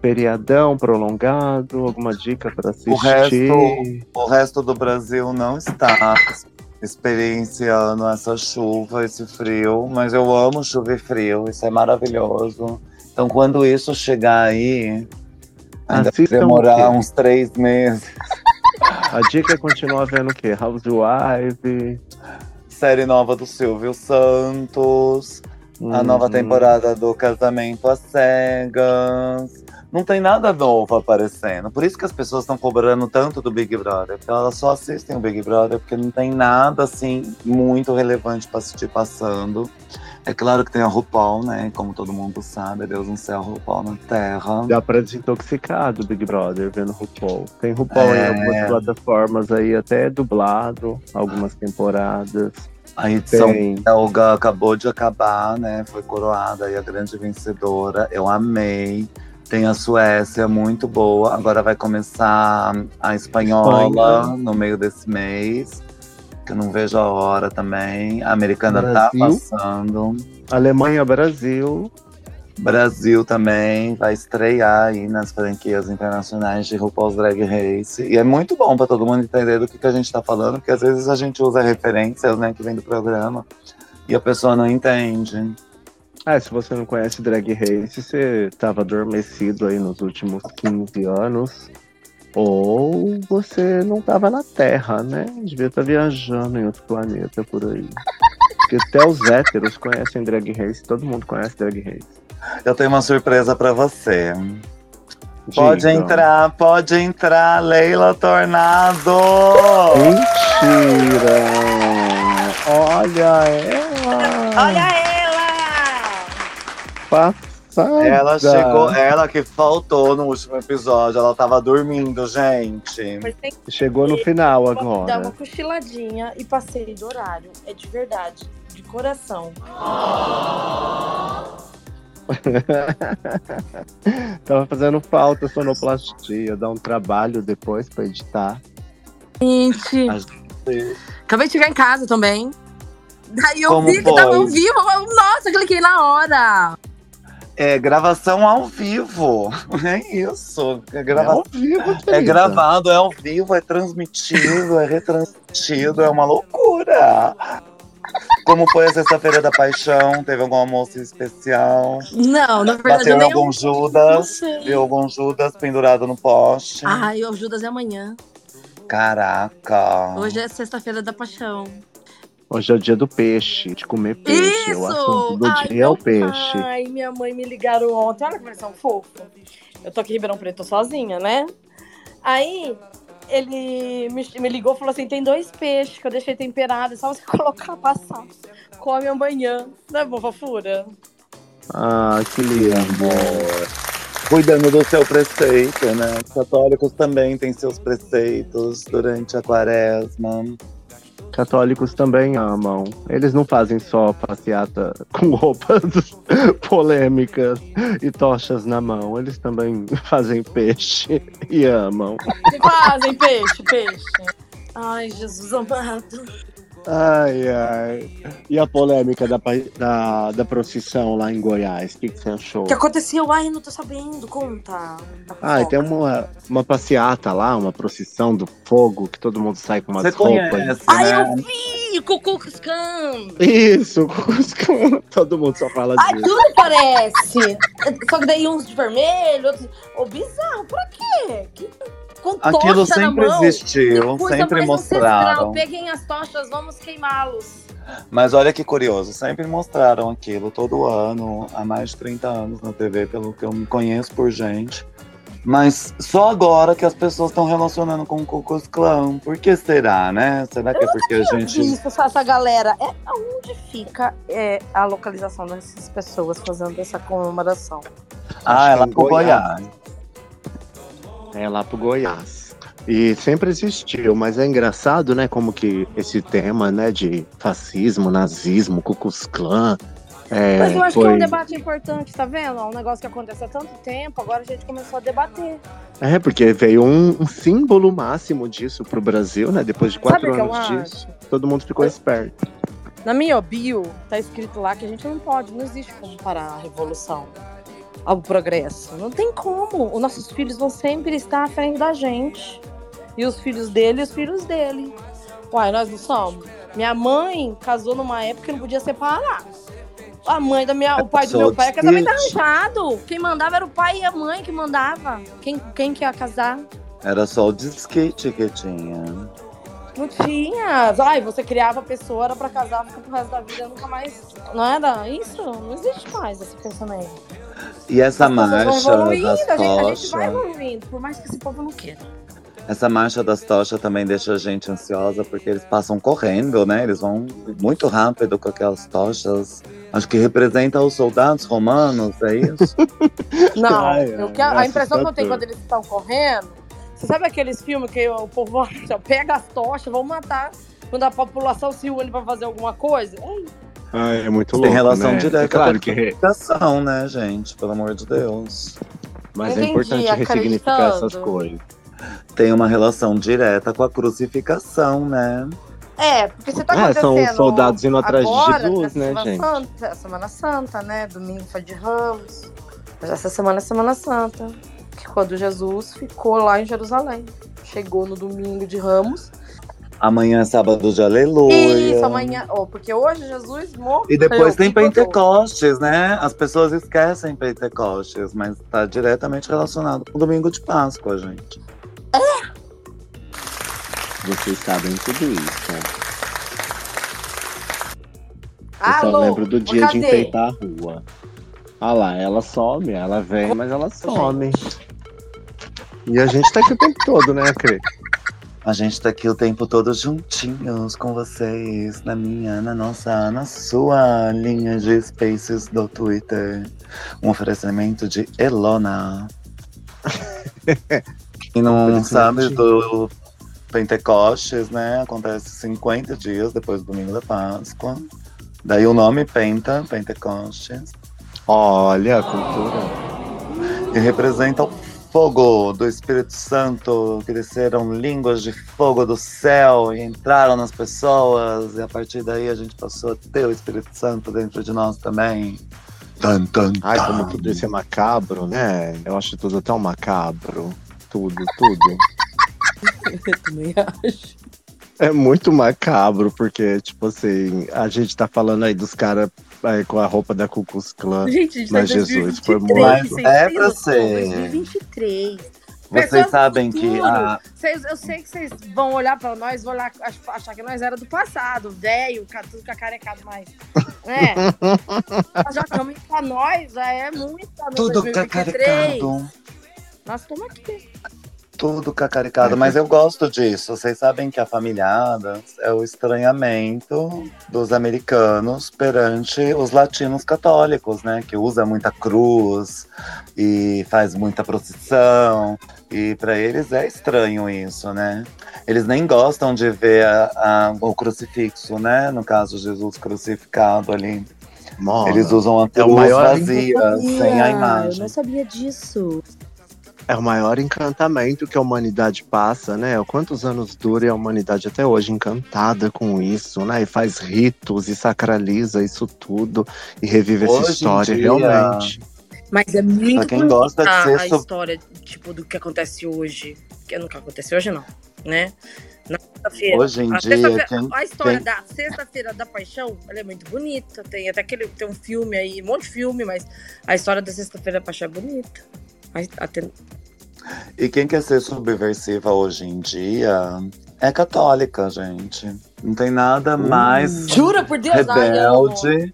feriadão prolongado, alguma dica para assistir? O resto, o resto do Brasil não está experienciando essa chuva, esse frio, mas eu amo chuva e frio, isso é maravilhoso. Então, quando isso chegar aí, ainda vai demorar uns três meses. A dica é continuar vendo o quê? Housewife. Série nova do Silvio Santos. A nova uhum. temporada do Casamento às Cegas. Não tem nada novo aparecendo. Por isso que as pessoas estão cobrando tanto do Big Brother. Porque elas só assistem o Big Brother porque não tem nada assim muito relevante para assistir passando. É claro que tem a RuPaul, né? Como todo mundo sabe, Deus no céu, RuPaul na terra. Dá pra desintoxicar do Big Brother vendo RuPaul. Tem RuPaul é... em algumas plataformas aí, até dublado, algumas temporadas. A edição belga acabou de acabar, né? Foi coroada aí a grande vencedora. Eu amei. Tem a Suécia, muito boa. Agora vai começar a espanhola Espanha. no meio desse mês. Que eu não vejo a hora também. A americana tá Brasil. tá passando. Alemanha, Brasil. Brasil também vai estrear aí nas franquias internacionais de RuPaul's Drag Race. E é muito bom para todo mundo entender do que, que a gente está falando, porque às vezes a gente usa referências, né, que vem do programa, e a pessoa não entende. Ah, se você não conhece Drag Race, você estava adormecido aí nos últimos 15 anos. Ou você não estava na Terra, né? Devia estar tá viajando em outro planeta por aí. Porque até os héteros conhecem Drag Race, todo mundo conhece Drag Race. Eu tenho uma surpresa para você. Pode Diga. entrar, pode entrar, Leila Tornado! Mentira! Olha ela! Olha ela! Passada. Ela chegou, ela que faltou no último episódio, ela tava dormindo, gente. Chegou no final agora. Dá uma cochiladinha e passei do horário. É de verdade, de coração. Tava fazendo falta sonoplastia, dá um trabalho depois pra editar. Gente, acabei de chegar em casa também. Daí eu Como vi que tava ao vivo. Nossa, cliquei na hora. É gravação ao vivo. É isso. É, grava... é ao vivo. É gravado, é ao vivo, é transmitido, é retransmitido, é uma loucura. Como foi a sexta-feira da paixão? Teve algum almoço especial? Não, na verdade. Bateu algum Judas? Viu algum Judas pendurado no poste? Ai, o Judas é amanhã. Caraca. Hoje é sexta-feira da paixão. Hoje é o dia do peixe, de comer peixe. Isso! O assunto do Ai, dia é o peixe. Ai, minha mãe me ligaram ontem. Olha que eles são fofos. Eu tô aqui em Ribeirão Preto sozinha, né? Aí ele me, me ligou e falou assim: tem dois peixes que eu deixei temperado, é só você colocar, passar. Come amanhã. Não é bom, fofura? Ah, que lindo. Cuidando do seu preceito, né? Os católicos também têm seus preceitos durante a quaresma. Católicos também amam. Eles não fazem só passeata com roupas polêmicas e tochas na mão. Eles também fazem peixe e amam. Fazem peixe, peixe. Ai, Jesus amado. Ai, ai. E a polêmica da, da, da procissão lá em Goiás? O que, que você achou? O que aconteceu? Ai, não tô sabendo. Conta. Ah, tem uma, uma passeata lá, uma procissão do fogo, que todo mundo sai com umas Você roupas. conhece, Ai, né? eu vi! Cucu Cuscam! Isso, Cuscam. todo mundo só fala Ai, disso. tudo parece! Só que daí uns de vermelho, outros. Ô, bizarro, pra quê? Que... Com Aquilo tocha na sempre mão. existiu, Coisa sempre mais ancestral. mostraram. Peguem as tochas, vamos queimá-los. Mas olha que curioso, sempre mostraram aquilo todo ano, há mais de 30 anos na TV, pelo que eu me conheço por gente. Mas só agora que as pessoas estão relacionando com o Klux Klan. Por que será, né? Será que é porque a gente. Isso, essa galera. É onde fica é, a localização dessas pessoas fazendo essa comemoração? Ah, Acho ela pro Goiás. Goiás. É lá pro Goiás. E sempre existiu, mas é engraçado, né, como que esse tema, né, de fascismo, nazismo, Ku Klux Klan, é, Mas eu acho foi... que é um debate importante, tá vendo? É um negócio que acontece há tanto tempo, agora a gente começou a debater. É, porque veio um, um símbolo máximo disso pro Brasil, né, depois de quatro Sabe eu anos disso, todo mundo ficou esperto. Na minha bio, tá escrito lá que a gente não pode, não existe como parar a revolução, ao progresso. Não tem como. Os nossos filhos vão sempre estar à frente da gente. E os filhos dele e os filhos dele. Uai, nós não somos. Minha mãe casou numa época que não podia separar. A mãe da minha, o pai do meu pai é casamento arranjado. Quem mandava era o pai e a mãe que mandava. Quem, quem que ia casar? Era só o disquete que tinha. Não tinha. Ai, você criava a pessoa, era pra casar, ficar pro resto da vida, nunca mais. Não era isso? Não existe mais esse pensamento. E essa As marcha das a gente, a gente vai tochas. evoluindo, por mais que esse povo não queira. Essa marcha das tochas também deixa a gente ansiosa, porque eles passam correndo, né? Eles vão muito rápido com aquelas tochas. Acho que representa os soldados romanos, é isso? Não, Ai, eu ai, que- a impressão que eu tenho quando eles estão correndo. Você sabe aqueles filmes que o povo pega as tochas, vão matar quando a população se une pra fazer alguma coisa? É. Ah, é muito Tem louco, relação né? direta É claro com a educação, né, gente? Pelo amor de Deus. mas é Entendi, importante ressignificar essas coisas. Tem uma relação direta com a crucificação, né? É, porque você tá É, são acontecendo os soldados indo atrás de agora, Jesus, nessa né, Semana gente? Santa, Semana Santa, né? Domingo foi de Ramos. Mas essa semana é Semana Santa. Que quando Jesus ficou lá em Jerusalém. Chegou no domingo de Ramos. Amanhã é sábado de aleluia. Isso, amanhã. Oh, porque hoje Jesus morreu. E depois tem Pentecostes, né? As pessoas esquecem Pentecostes, mas tá diretamente relacionado com o domingo de Páscoa, gente. Vocês sabem tudo isso. né? Eu Alô, só lembro do dia de enfeitar a rua. Ah lá, ela some, ela vem, mas ela some. E a gente tá aqui o tempo todo, né, Cri? A gente tá aqui o tempo todo juntinhos com vocês, na minha, na nossa, na sua linha de spaces do Twitter. Um oferecimento de Elona. Quem não sabe do Pentecostes, né? Acontece 50 dias depois do domingo da Páscoa. Daí o nome Penta, Pentecostes. Olha a cultura. E representa o fogo do Espírito Santo, que desceram línguas de fogo do céu e entraram nas pessoas, e a partir daí a gente passou a ter o Espírito Santo dentro de nós também. Tan, tan, Ai, tan. como tudo isso é macabro, né? Eu acho tudo tão macabro. Tudo, tudo. Eu também acho. É muito macabro, porque, tipo assim, a gente tá falando aí dos caras com a roupa da Ku Klux Klan. Gente, gente Mas tá em Jesus foi 2023, vocês É pra ser. 2023. Vocês Pessoas sabem que a, Vocês- eu sei que vocês vão olhar pra nós, vão olhar, ach- achar que nós era do passado, velho, tudo cacarecado mais. É. Nós já estamos pra nós, já é muito. tudo 2023. cacaricado. Nós estamos aqui. Tudo cacaricado, mas eu gosto disso. Vocês sabem que a familhada é o estranhamento dos americanos perante os latinos católicos, né? Que usa muita cruz e faz muita procissão. E para eles é estranho isso, né? Eles nem gostam de ver a- a- o crucifixo, né? No caso, Jesus crucificado ali. Mano, Eles usam a é o maior- vazia, sem a imagem. sabia disso. É o maior encantamento que a humanidade passa, né? Quantos anos dura a humanidade até hoje encantada com isso, né? E faz ritos e sacraliza isso tudo e revive Hoje essa história dia- realmente. Mas é muito Pra quem gosta de a, ser a sob- história, tipo, do que acontece hoje. Que nunca aconteceu hoje, não. Né? Na sexta-feira. Hoje em A dia, quem, A história quem- da Sexta-feira da Paixão, ela é muito bonita. Tem até aquele tem um filme aí, um monte de filme, mas a história da Sexta-feira da Paixão é bonita. Até- E quem quer ser subversiva hoje em dia é católica, gente. Não tem nada mais Jura por Deus, ai, rebelde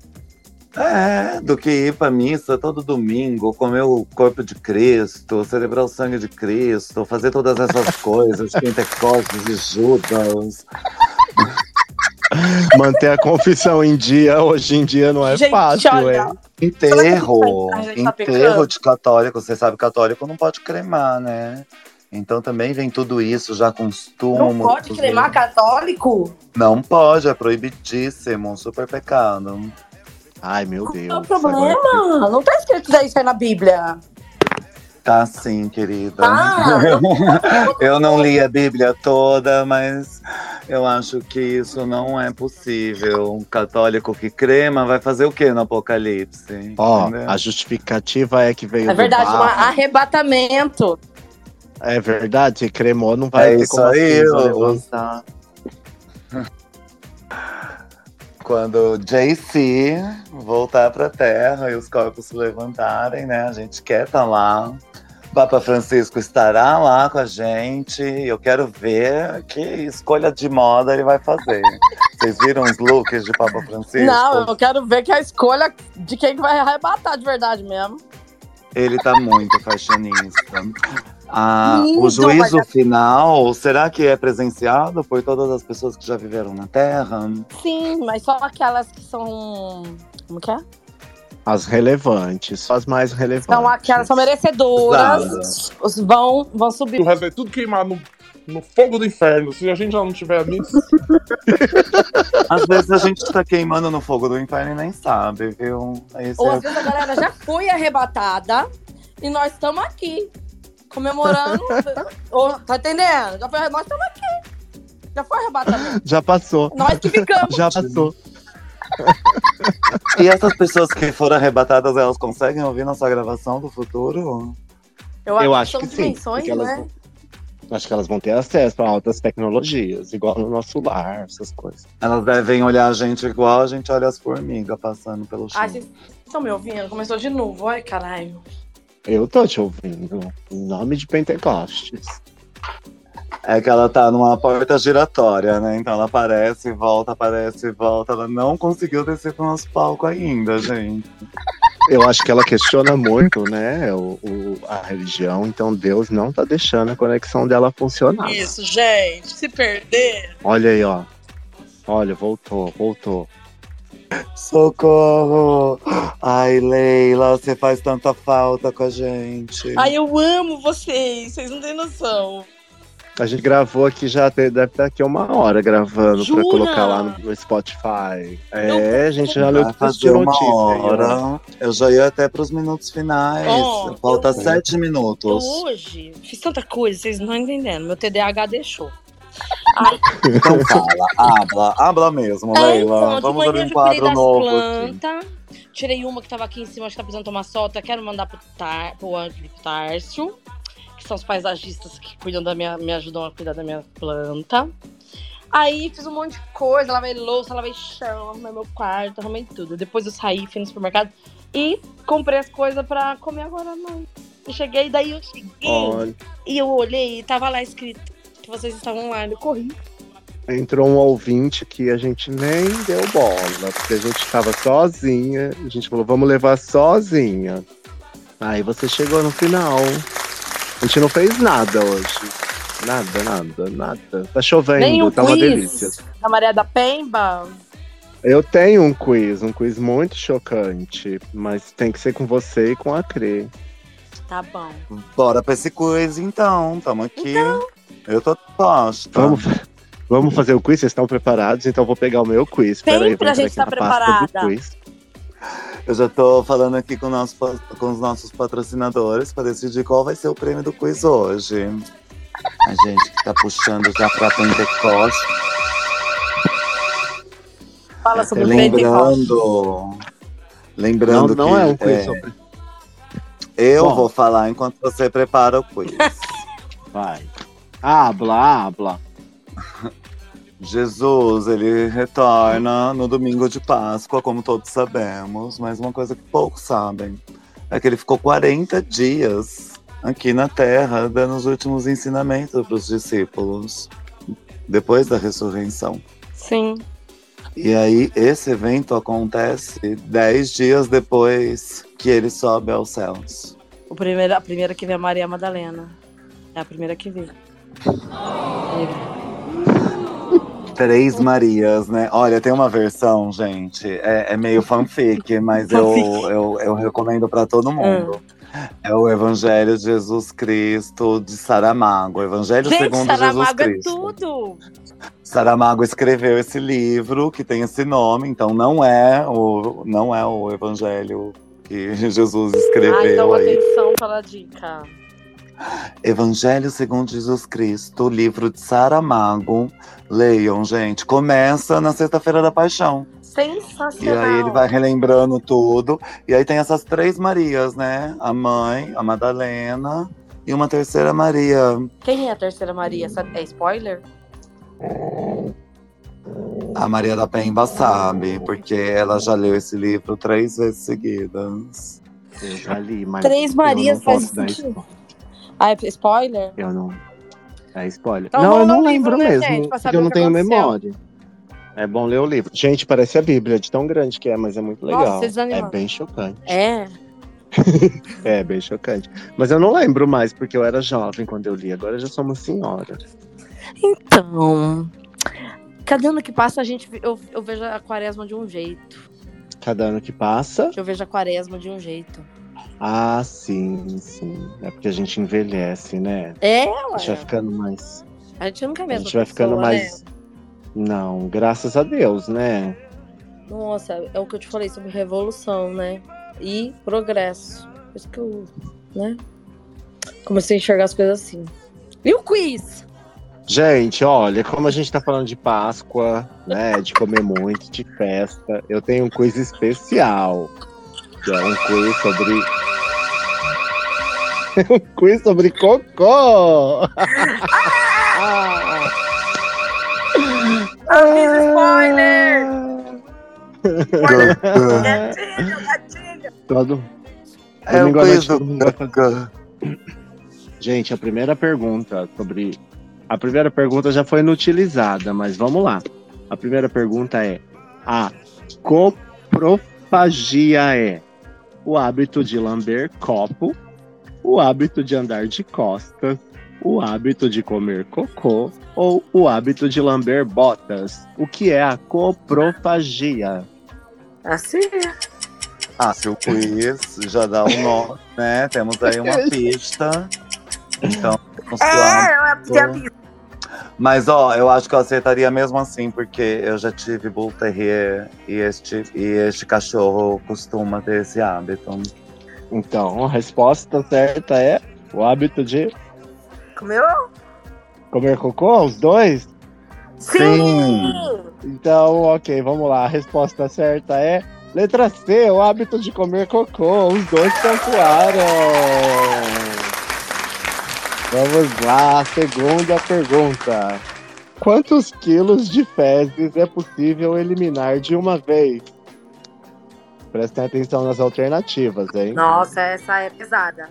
é, do que ir pra missa todo domingo, comer o corpo de Cristo, celebrar o sangue de Cristo, fazer todas essas coisas, Pentecostes e Judas. Manter a confissão em dia hoje em dia não é Gente, fácil, olha, é. Enterro, tá enterro de católico, você sabe, católico não pode cremar, né? Então também vem tudo isso já com os Não túmulos. pode cremar católico? Não pode, é proibidíssimo, um super pecado. Ai, meu Deus. Não tem problema. Não tá escrito isso aí na Bíblia. Tá sim, querida. Ah, Eu não li a Bíblia toda, mas eu acho que isso não é possível. Um católico que crema vai fazer o que no Apocalipse? Ó, Entendeu? a justificativa é que veio É do verdade, um arrebatamento. É verdade, cremou, não vai É ter isso como aí, assim, ó. Quando JC voltar pra Terra e os corpos se levantarem, né? A gente quer estar lá. O Papa Francisco estará lá com a gente. Eu quero ver que escolha de moda ele vai fazer. Vocês viram os looks de Papa Francisco? Não, eu quero ver que a escolha de quem vai arrebatar de verdade mesmo. Ele tá muito fashionista. Ah, Lindo, o juízo mas- final, será que é presenciado por todas as pessoas que já viveram na Terra? Sim, mas só aquelas que são. Como que é? As relevantes, só as mais relevantes. São aquelas são merecedoras. Os vão, vão subir. O resto vai tudo queimar no, no fogo do inferno. Se a gente já não tiver a missa. Às vezes a gente tá queimando no fogo do inferno e nem sabe, viu? Esse Ou é- às vezes a galera já foi arrebatada e nós estamos aqui. Comemorando. Ô, tá entendendo? Já foi, nós estamos aqui. Já foi arrebatamento. Já passou. Nós que ficamos. Já passou. E essas pessoas que foram arrebatadas, elas conseguem ouvir nossa gravação do futuro? Eu acho são que sim, elas né? Acho que elas vão ter acesso a altas tecnologias, igual no nosso lar, essas coisas. Elas devem olhar a gente igual a gente olha as formigas passando pelo chão. Ai, vocês estão me ouvindo? Começou de novo. Ai, caralho. Eu tô te ouvindo. Em nome de Pentecostes. É que ela tá numa porta giratória, né? Então ela aparece e volta, aparece e volta. Ela não conseguiu descer pro nosso palco ainda, gente. Eu acho que ela questiona muito, né, o, o- a religião, então Deus não tá deixando a conexão dela funcionar. Isso, gente. Se perder. Olha aí, ó. Olha, voltou, voltou. Socorro! Ai, Leila, você faz tanta falta com a gente. Ai, eu amo vocês. Vocês não têm noção. A gente gravou aqui já, deve estar aqui uma hora gravando Jura? pra colocar lá no, Spotify. Não, É, a gente já leu tudo de uma ó. hora. Eu já ia até pros minutos finais. Ó, Falta eu- sete Eu minutos. hoje fiz tanta coisa, vocês não estão entendendo. Meu TDAH deixou. Então fala, habla, habla mesmo, Leila. então, Vamos abrir um quadro novo aqui. plantas. Tirei uma que tava aqui em cima, acho que tá precisando tomar solta. Quero mandar pro, tar, pro Tárcio, que são os paisagistas que cuidam da minha, me ajudam a cuidar da minha planta. Aí fiz um monte de coisa, lavei louça, lavei chão, arrumei meu quarto, arrumei tudo. Depois eu saí, fui no supermercado e comprei as coisas pra comer agora à noite. E cheguei, daí eu cheguei Olha, e eu olhei e tava lá escrito que vocês estavam online. Eu corri. entrou um ouvinte que a gente nem deu bola, porque a gente tava sozinha. A gente falou, vamos levar sozinha. Aí você chegou no final. A gente não fez nada hoje. Nada, nada, nada. Tá chovendo, Nem um tá uma delícia. da Maria da Pemba. Eu tenho um quiz, um quiz muito chocante, mas tem que ser com você e com a Crê. Tá bom. Bora pra esse quiz então, tamo aqui. Então. Eu tô posta. Vamos, vamos fazer o quiz? Vocês estão preparados? Então eu vou pegar o meu quiz. Pera aí, Sempre vou a gente aqui tá preparada. quiz. Eu já tô falando aqui com, nosso com os nossos patrocinadores pra decidir qual vai ser o prêmio do quiz hoje. A gente que tá puxando já pra Pentecoste. Fala sobre o Pentecoste. Lembrando. Não, Lembrando não que é um quiz é, sobre. eu Bom. vou falar enquanto você prepara o quiz. Vai. Habla, habla. Jesus, ele retorna no domingo de Páscoa, como todos sabemos, mas uma coisa que poucos sabem é que ele ficou 40 dias aqui na Terra, dando os últimos ensinamentos para os discípulos, depois da ressurreição. Sim. E aí, esse evento acontece 10 dias depois que ele sobe aos céus. O primeiro, a primeira que vê é a Maria Madalena. É a primeira que vê. Três Marias, né? Olha, tem uma versão, gente, é, é meio fanfic, mas eu, eu, eu recomendo para todo mundo. É o Evangelho de Jesus Cristo de Saramago. Evangelho Gente, segundo Jesus Saramago é Cristo. tudo. Saramago escreveu esse livro que tem esse nome, então não é o, não é o Evangelho que Jesus escreveu então aí. atenção pela dica. Evangelho segundo Jesus Cristo, livro de Saramago. Leiam, gente. Começa na Sexta-feira da Paixão. E Sensacional. aí ele vai relembrando tudo. E aí tem essas três Marias, né? A mãe, a Madalena e uma terceira Maria. Quem é a terceira Maria? Sabe- É spoiler? A Maria da Pemba sabe, porque ela já leu esse livro três vezes seguidas. Eu já li, mas. Três Marias faz sentido. Ah, é spoiler? Eu não. É spoiler. Então não, eu não lembro né, mesmo. gente, porque eu não tenho aconteceu. memória. É bom ler o livro. Gente, parece a Bíblia, de tão grande que é, mas é muito Nossa, legal. vocês é bem chocante. É. É, bem chocante. Mas eu não lembro mais, porque eu era jovem quando eu li. Agora eu já sou uma senhora. Então. Cada ano que passa, a gente. Eu, eu vejo a quaresma de um jeito. Cada ano que passa. Eu vejo a quaresma de um jeito. Ah, sim, sim. É porque a gente envelhece, né? É, A gente vai ué. ficando mais. A gente nunca é a A gente vai ficando pessoa, mais. né? Não, graças a Deus, né? Nossa, é o que eu te falei sobre revolução, né? E progresso. Por isso que eu, né? Comecei a enxergar as coisas assim. E o quiz? Gente, olha, como a gente tá falando de Páscoa, né? De comer muito, de festa, eu tenho um quiz especial. Que é um quiz sobre. Um quiz sobre cocô! Avisa spoiler! Spoiler! Gã, Gatilho, gatilho! Todo... É o quiz do Gã. Gente, a primeira pergunta sobre. A primeira pergunta já foi inutilizada, mas vamos lá. A primeira pergunta é: a coprofagia é o hábito de lamber copo, o hábito de andar de costas, o hábito de comer cocô ou o hábito de lamber botas? O que é a coprofagia? Assim. Ah, se o quiz já dá um nó, né? Temos aí uma pista. Então, vamos lá. É, eu tinha. Mas ó, eu acho que eu acertaria mesmo assim, porque eu já tive Bull Terrier e este, e este cachorro costuma ter esse hábito. Então, a resposta certa é o hábito de Comeu? comer cocô, os dois? Sim! Então, ok, vamos lá. A resposta certa é letra C, o hábito de comer cocô. Os dois pontuaram. Vamos lá, segunda pergunta. Quantos quilos de fezes é possível eliminar de uma vez? Prestem atenção nas alternativas, hein? Nossa, essa é pesada.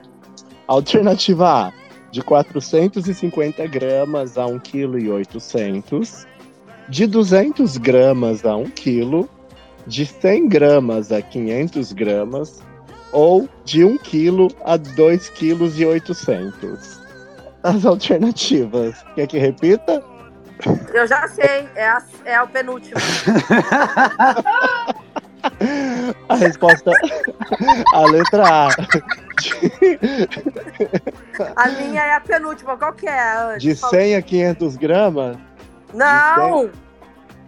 Alternativa A, de 450 gramas a 1,8 kg. De 200 gramas a 1 kg. De 100 gramas a 500 gramas. Ou de 1 kg a 2,8 kg. As alternativas. Quer que repita? Eu já sei, é, a- é o penúltimo. A resposta. A letra A. A minha é a penúltima. Qual que é? De 100 a 500 gramas. Não!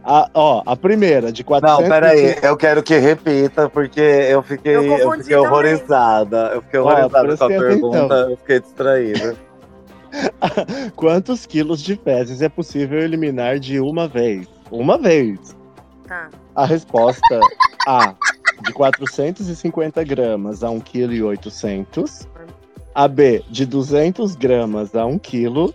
A, ó, a primeira, de 400 Não, peraí, eu quero que repita, porque eu fiquei, Eu eu fiquei horrorizada. Eu fiquei Ó, horrorizada com a pergunta, eu fiquei distraída. Quantos quilos de fezes é possível eliminar de uma vez? Uma vez. Tá. A resposta A, de 450 gramas a 1,8 kg. A B, de 200 gramas a 1 kg.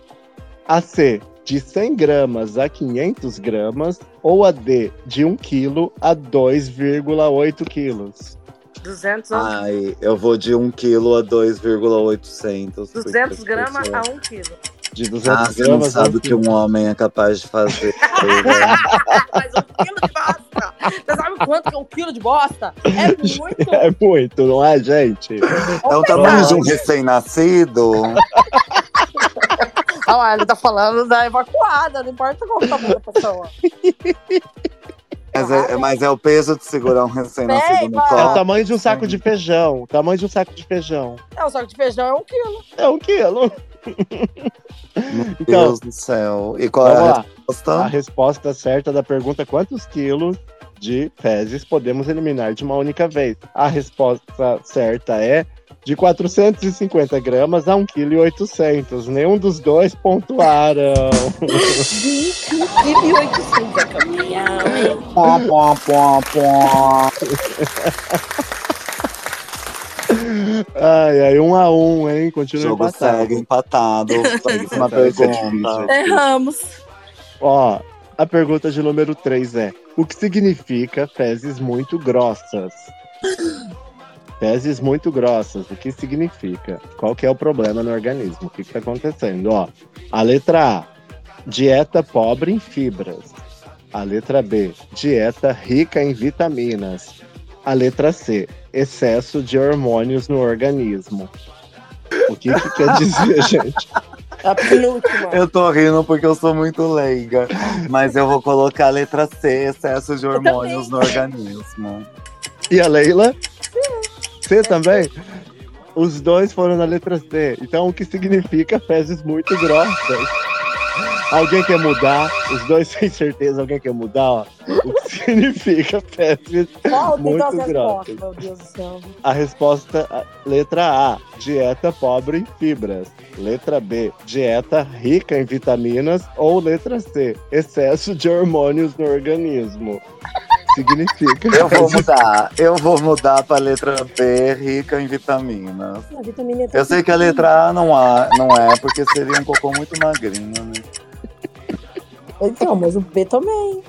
A C, de 100 gramas a 500 gramas. Ou a D, de 1 kg a 2,8 quilos. 200, Ai, eu vou de 1 kg a 2,800. 200 porque gramas a sou- 1 quilo. De 200 Ah, você não gramas a 1 sabe o que um homem é capaz de fazer. Mas um quilo de bosta! Você sabe quanto que é um quilo de bosta? É muito! É muito, não é, gente? É o tamanho de um recém-nascido. Ah, lá, ele tá falando da evacuada, não importa qual o tamanho da pessoa. Mas é, mas é o peso de segurar um recém-nascido no vai. É o colo. tamanho de um saco de feijão. O tamanho de um saco de feijão. É, o saco de feijão é um quilo. É um quilo. Meu Então- Deus do céu. E qual é a lá. A resposta? resposta certa da pergunta: quantos quilos de fezes podemos eliminar de uma única vez? A resposta certa é de 450 gramas a 1,8 kg. Nenhum dos dois pontuaram. 1,800 é Ai, ai, um a um, hein? Continua jogo empatado. segue empatado. Próxima Tá, é pergunta. difícil, Erramos. Ó, a pergunta de número 3 é: O que significa fezes muito grossas? Fezes muito grossas, o que significa? Qual que é o problema no organismo? O que está acontecendo? Ó, a letra A, dieta pobre em fibras. A letra B, dieta rica em vitaminas. A letra C, excesso de hormônios no organismo. O que, que quer dizer, gente? A penúltima. Eu tô rindo porque eu sou muito leiga. Mas eu vou colocar a letra C, excesso de hormônios no organismo. E a Leila? C também? Os dois foram na letra C. Então, o que significa fezes muito grossas? Alguém quer mudar? Os dois sem certeza, alguém quer mudar? Ó, o que significa fezes Qual tem muito as respostas, meu Deus do céu? A resposta, letra A, dieta pobre em fibras. Letra B, dieta rica em vitaminas. Ou letra C, excesso de hormônios no organismo. Significa. Eu vou mudar. Eu vou mudar pra letra B, rica em vitaminas. A vitamina tá Eu sei que a letra A não, há, não é, porque seria um cocô muito magrinho, né? Então, mas o B também.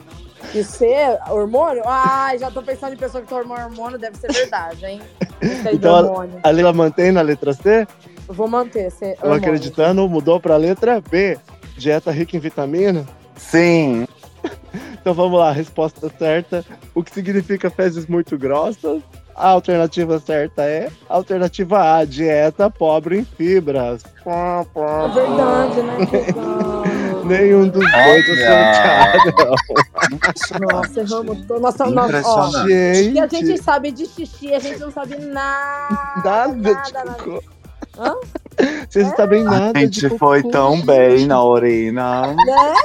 E o C, hormônio? Ai, já tô pensando em pessoa que toma hormônio, deve ser verdade, hein? Então, hormônio. A Leila mantém na letra C? Eu vou manter. C, Eu acreditando, mudou pra letra B. Dieta rica em vitamina. Sim. Então vamos lá, a resposta certa. O que significa fezes muito grossas? A alternativa certa é alternativa A, dieta pobre em fibras. Pá, pá, É verdade, né? Nenhum dos dois acertaram. Nossa, erramos. todo. Nossa, nossa, ó. Impressionante. E a Gente, gente sabe de xixi, a gente não sabe nada. nada de nada, nada. Hã? Vocês não sabem nada A gente foi tão gente. bem na urina. Né,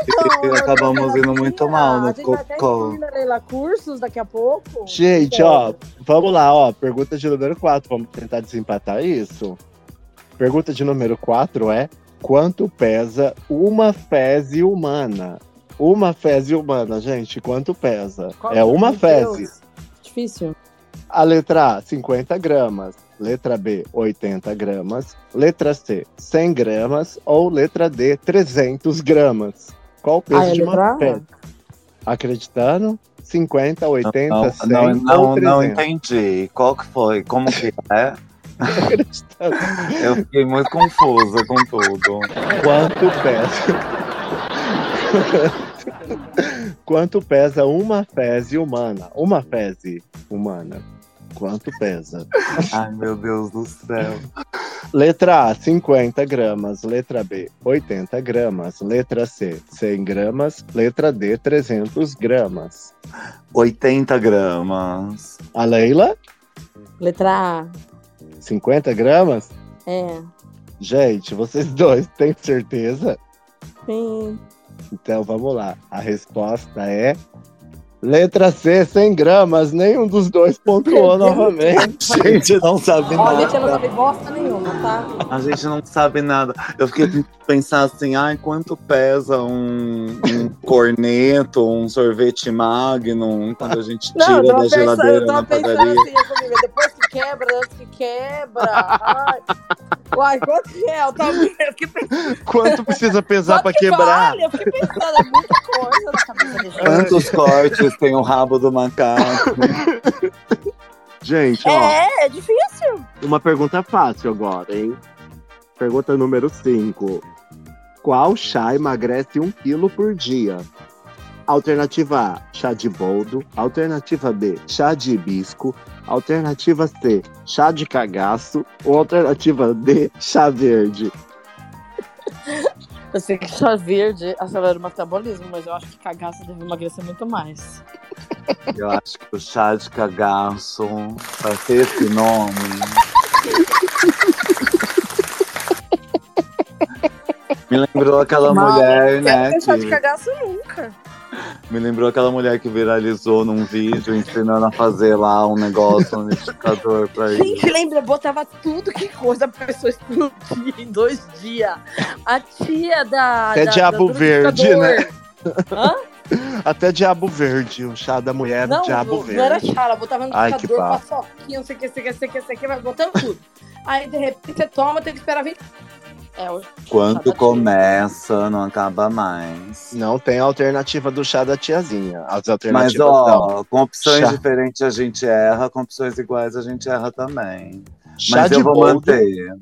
então, Acabamos indo muito mal no A gente vai até cocô. Leila cursos daqui a pouco. Gente, ó, vamos lá, ó. Pergunta de número 4. Vamos tentar desempatar isso. Pergunta de número 4 é: quanto pesa uma fezes humana? Uma fezes humana, gente, quanto pesa? Qual- é uma fezes. Difícil. A letra A, 50 gramas. Letra B, 80 gramas. Letra C, 100 gramas. Ou letra D, 300 gramas. Qual o peso Ah, é de uma fezes? Acreditando? 50, 80, Não, 100 não, ou não, 300? não entendi. Qual que foi? Como que é? Acreditando. Eu fiquei muito confusa com tudo. Quanto pesa? Quanto pesa uma fezes humana? Uma fezes humana. Quanto pesa? Ai, meu Deus do céu. Letra A, 50 gramas. Letra B, 80 gramas. Letra C, 100 gramas. Letra D, 300 gramas. 80 gramas. A Leila, Letra A. 50 gramas? É. Gente, vocês dois têm certeza? Sim. Então vamos lá. A resposta é. Letra C, 100 gramas. Nenhum dos dois pontuou novamente. A gente não sabe Ó, a gente não nada. sabe bosta nenhuma, tá? A gente não sabe nada. Eu fiquei pensar assim, ai, quanto pesa um, um corneto, um sorvete magnum, quando a gente Não, eu tira tava da pensando, eu geladeira tava na pensando padaria. assim, eu comigo, depois quebra, antes que quebra. Ai. Uai, quanto que é? Eu, tava, eu fiquei pensando. Quanto precisa pesar pra que quebrar? vale? Eu fiquei pensando, é muita coisa na cabeça Quantos cortes tem o rabo do macaco? Gente, ó, É, é difícil. uma pergunta fácil agora, hein? Pergunta número 5. Qual chá emagrece um quilo por dia? Alternativa A, chá de boldo. Alternativa B, chá de hibisco. Alternativa C, chá de cagaço. Ou alternativa D, chá verde. Eu sei que chá verde acelera o metabolismo, mas eu acho que cagaço deve emagrecer muito mais. Eu acho que o chá de cagaço, pra ter esse nome. Me lembrou aquela mulher, né? Quero ter chá de cagaço nunca. Me lembrou aquela mulher que viralizou num vídeo ensinando a fazer lá um negócio, um liquidificador pra isso. Gente, lembra? Botava tudo que coisa pra pessoa explodir em dois dias. A tia da. Até da, diabo do verde, liquidificador. Hã? Até diabo verde. O chá da mulher era Não, diabo não, verde. não era chá, ela botava no Ai, liquidificador, bafo. paçoquinha, não sei o que, sei o que, sei o que, sei o que, vai botando tudo. Aí, de repente, você toma, tem que esperar 20. É, o Quando começa, não acaba mais. Não tem alternativa do chá da tiazinha. As Mas, alternativas são ó, com opções Chá. diferentes a gente erra, com opções iguais a gente erra também. chá Mas de eu vou boldo, manter.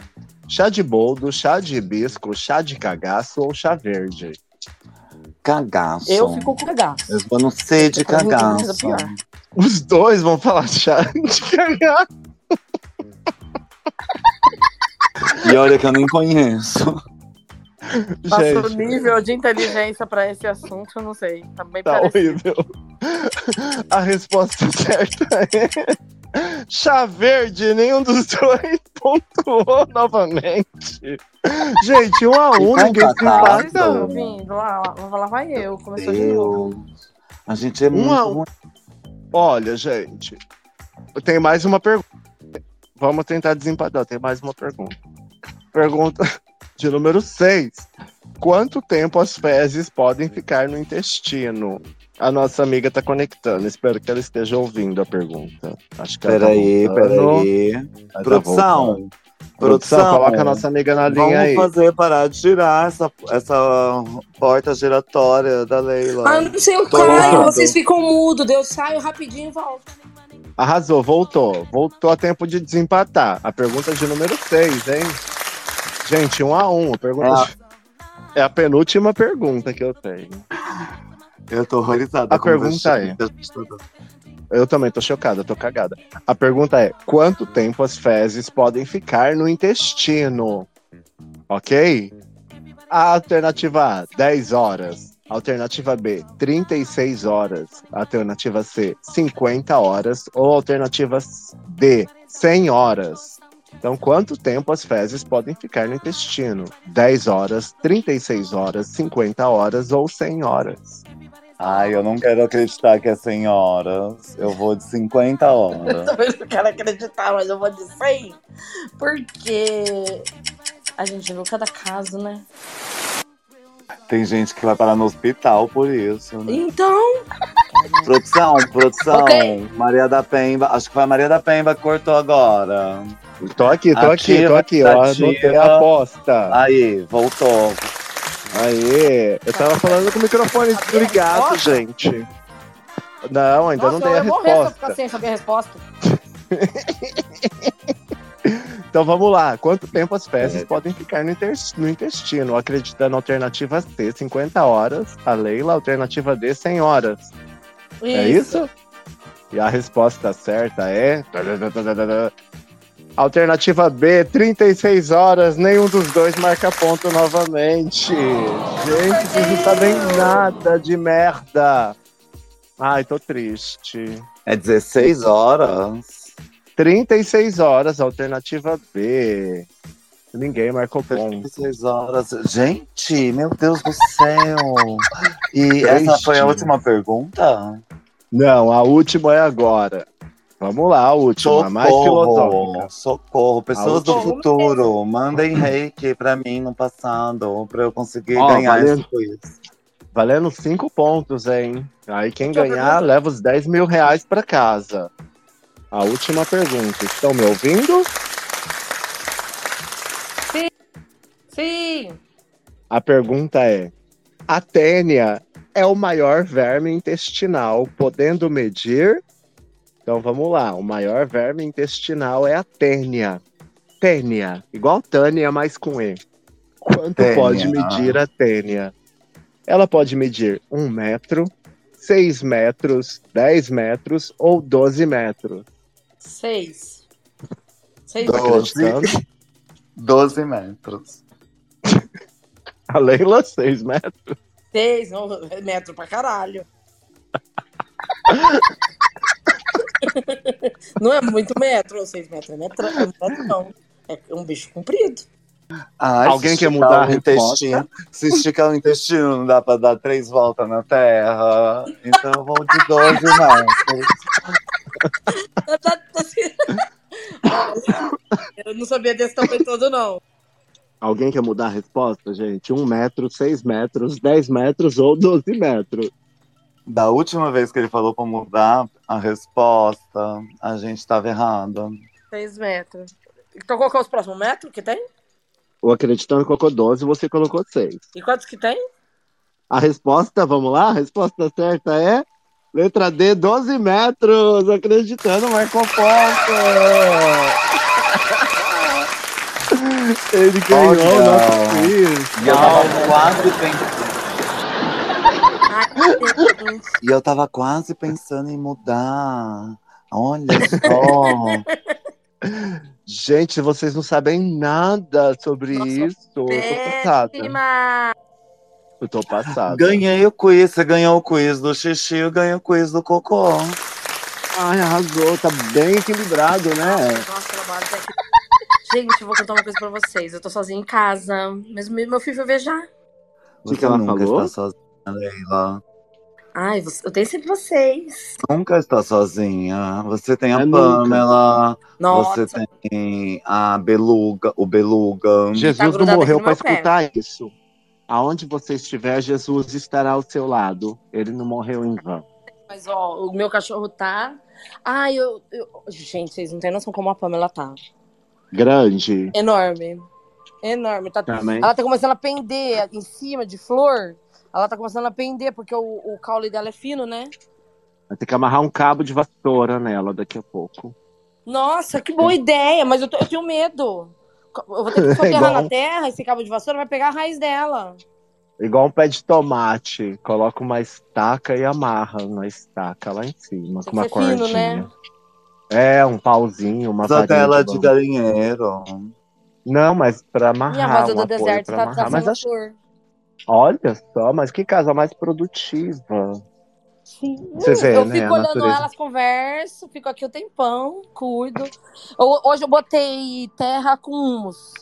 chá de boldo, chá de hibisco, chá de cagaço ou chá verde. Cagaço. Eu fico com cagaço. Eu vou no C de cagaço. Os dois vão falar chá de cagaço. E olha que eu nem conheço. Passa o Gente, nível de inteligência pra esse assunto, eu não sei. Tá bem tá parecido. horrível. A resposta certa é Chá verde, nenhum dos dois pontuou novamente. Gente, um a um, Então ninguém tá, se tá. Empata. Lá, lá, lá vai eu. Começou de novo. Deus. A gente é muito Um a um. Olha, gente, tem mais uma pergunta. Vamos tentar desempatar. Tem mais uma pergunta. Pergunta de número 6. Quanto tempo as fezes podem ficar no intestino? A nossa amiga tá conectando. Espero que ela esteja ouvindo a pergunta. Acho que ela tá Peraí, peraí. Ela tá Produção. Produção, coloca a nossa amiga na linha Vamos aí. fazer parar de girar essa, essa porta giratória da Leila. Ah, não sei, eu Tô caio, errado. vocês ficam mudos, eu saio rapidinho e volto. Arrasou, voltou. Voltou a tempo de desempatar. A pergunta de número 6, hein? Gente, um a um. Pergunta É a- É a penúltima pergunta que eu tenho. Eu tô horrorizada. A pergunta é- Eu também tô chocada, tô cagada. A pergunta é: quanto tempo as fezes podem ficar no intestino? Ok? A alternativa A, 10 horas. Alternativa B, 36 horas. Alternativa C, 50 horas. Ou alternativa D, 100 horas. Então, quanto tempo as fezes podem ficar no intestino? 10 horas, 36 horas, 50 horas ou 100 horas? Ai, eu não quero acreditar que é 100 horas. Eu vou de 50 horas. Também não quero acreditar, mas eu vou de 100. Porque a gente viu cada caso, né? Tem gente que vai parar no hospital por isso. Né? Então, Produção, produção. Ok. Maria da Pemba. Acho que foi a Maria da Pemba que cortou agora. Tô aqui, tô aqui, tô Ativa, aqui. Ó, anotei a aposta. Aí, voltou. Aê, eu tava falando com o microfone desligado, gente. Não, ainda Nossa, não eu tem a morrer eu resposta. ficar sem saber a resposta. Então vamos lá. Quanto tempo as fezes podem ficar no, inter- no intestino? Acreditando alternativa C, 50 horas. A Leila, alternativa D, 100 horas. É isso? E a resposta certa é. Alternativa B, 36 horas. Nenhum dos dois marca ponto novamente. Gente, vocês não sabem nada de merda. Ai, tô triste. É 16 horas. 36 horas, alternativa B. Ninguém marcou ponto. 36 horas. Gente, meu Deus do céu. E Triste. essa foi a última pergunta? Não, a última é agora. Vamos lá, a última, a mais filosófica. Socorro, socorro. Pessoas do futuro, mandem reiki pra mim no passado, pra eu conseguir Ó, ganhar valendo. esse quiz. Valendo 5 pontos, hein? Aí quem ganhar pergunta. leva os 10 mil reais pra casa. A última pergunta. Estão me ouvindo? Sim. A pergunta é: a tênia é o maior verme intestinal, podendo medir? Então vamos lá. O maior verme intestinal é a tênia. Tênia, igual Tânia, mas com E. Quanto Tênia. pode medir a tênia? Ela pode medir 1 metro, 6 metros, 10 metros ou 12 metros. Seis. Seis. Doze. Acreditando? 12 metros. A Leila, 6 metros. Seis. Não, é metro pra caralho. não é muito metro, ou seis metros. É metro, é metro não. É um bicho comprido. Ai, Alguém quer mudar o intestino, Se esticar o intestino, não dá pra dar três voltas na Terra. Então eu vou de 12 metros. Eu não sabia desse tamanho todo, não. Alguém quer mudar a resposta, gente? 1 metro, 6 metros, 10 metros ou 12 metros. Da última vez que ele falou pra mudar a resposta, a gente tava errado. Seis metros. Então qual que é os próximos metros que tem? O Acreditando colocou 12, você colocou 6. E quantos que tem? A resposta, vamos lá? A resposta certa é letra D, 12 metros. Acreditando, marcou ponto. Ele ganhou o nosso quiz. E eu tava quase pensando. Ai. E eu tava quase pensando em mudar. Olha só. Gente, vocês não sabem nada sobre Nossa, isso. Eu tô passada. Eu tô passada. Ganhei o quiz. Você ganhou o quiz do xixi, eu ganhei o quiz do cocô. Ai, arrasou, tá bem equilibrado, né? Nossa, trabalho tá aqui. Gente, eu vou contar uma coisa pra vocês. Eu tô sozinha em casa. Mas meu filho foi viajar. O que que ela falou? está sozinha, Leila. Ai, eu tenho sempre vocês. Nunca está sozinha. Você tem a É. Pamela, Nossa, você tem a Beluga, o Beluga. Jesus não grudado morreu pé. escutar isso. Aonde você estiver, Jesus estará ao seu lado. Ele não morreu em vão. mas ó, o meu cachorro tá. Ai, eu, eu- Gente, vocês não têm noção como a Pamela tá. Grande Enorme. Enorme. Tá... também. Ela tá começando a pender em cima de flor. Ela tá começando a pender, porque o, o caule dela é fino, né? Vai ter que amarrar um cabo de vassoura nela daqui a pouco. Nossa, que boa ideia, mas eu, tô- eu tenho medo. Eu vou ter que soterrar Igual. na terra, esse cabo de vassoura vai pegar a raiz dela. Igual um pé de tomate. Coloca uma estaca e amarra na estaca lá em cima, Tem com uma ser fino, cordinha. né? É, um pauzinho, uma Usa varinha tela de de galinheiro. Não, mas pra amarrar. Minha rosa um do deserto tá amarrar. Mas acho... flor. Olha só, mas que casa mais produtiva. Sim. Você vê, eu né? fico olhando natureza. elas, converso, fico aqui o tempão, cuido. Hoje eu botei terra com humus.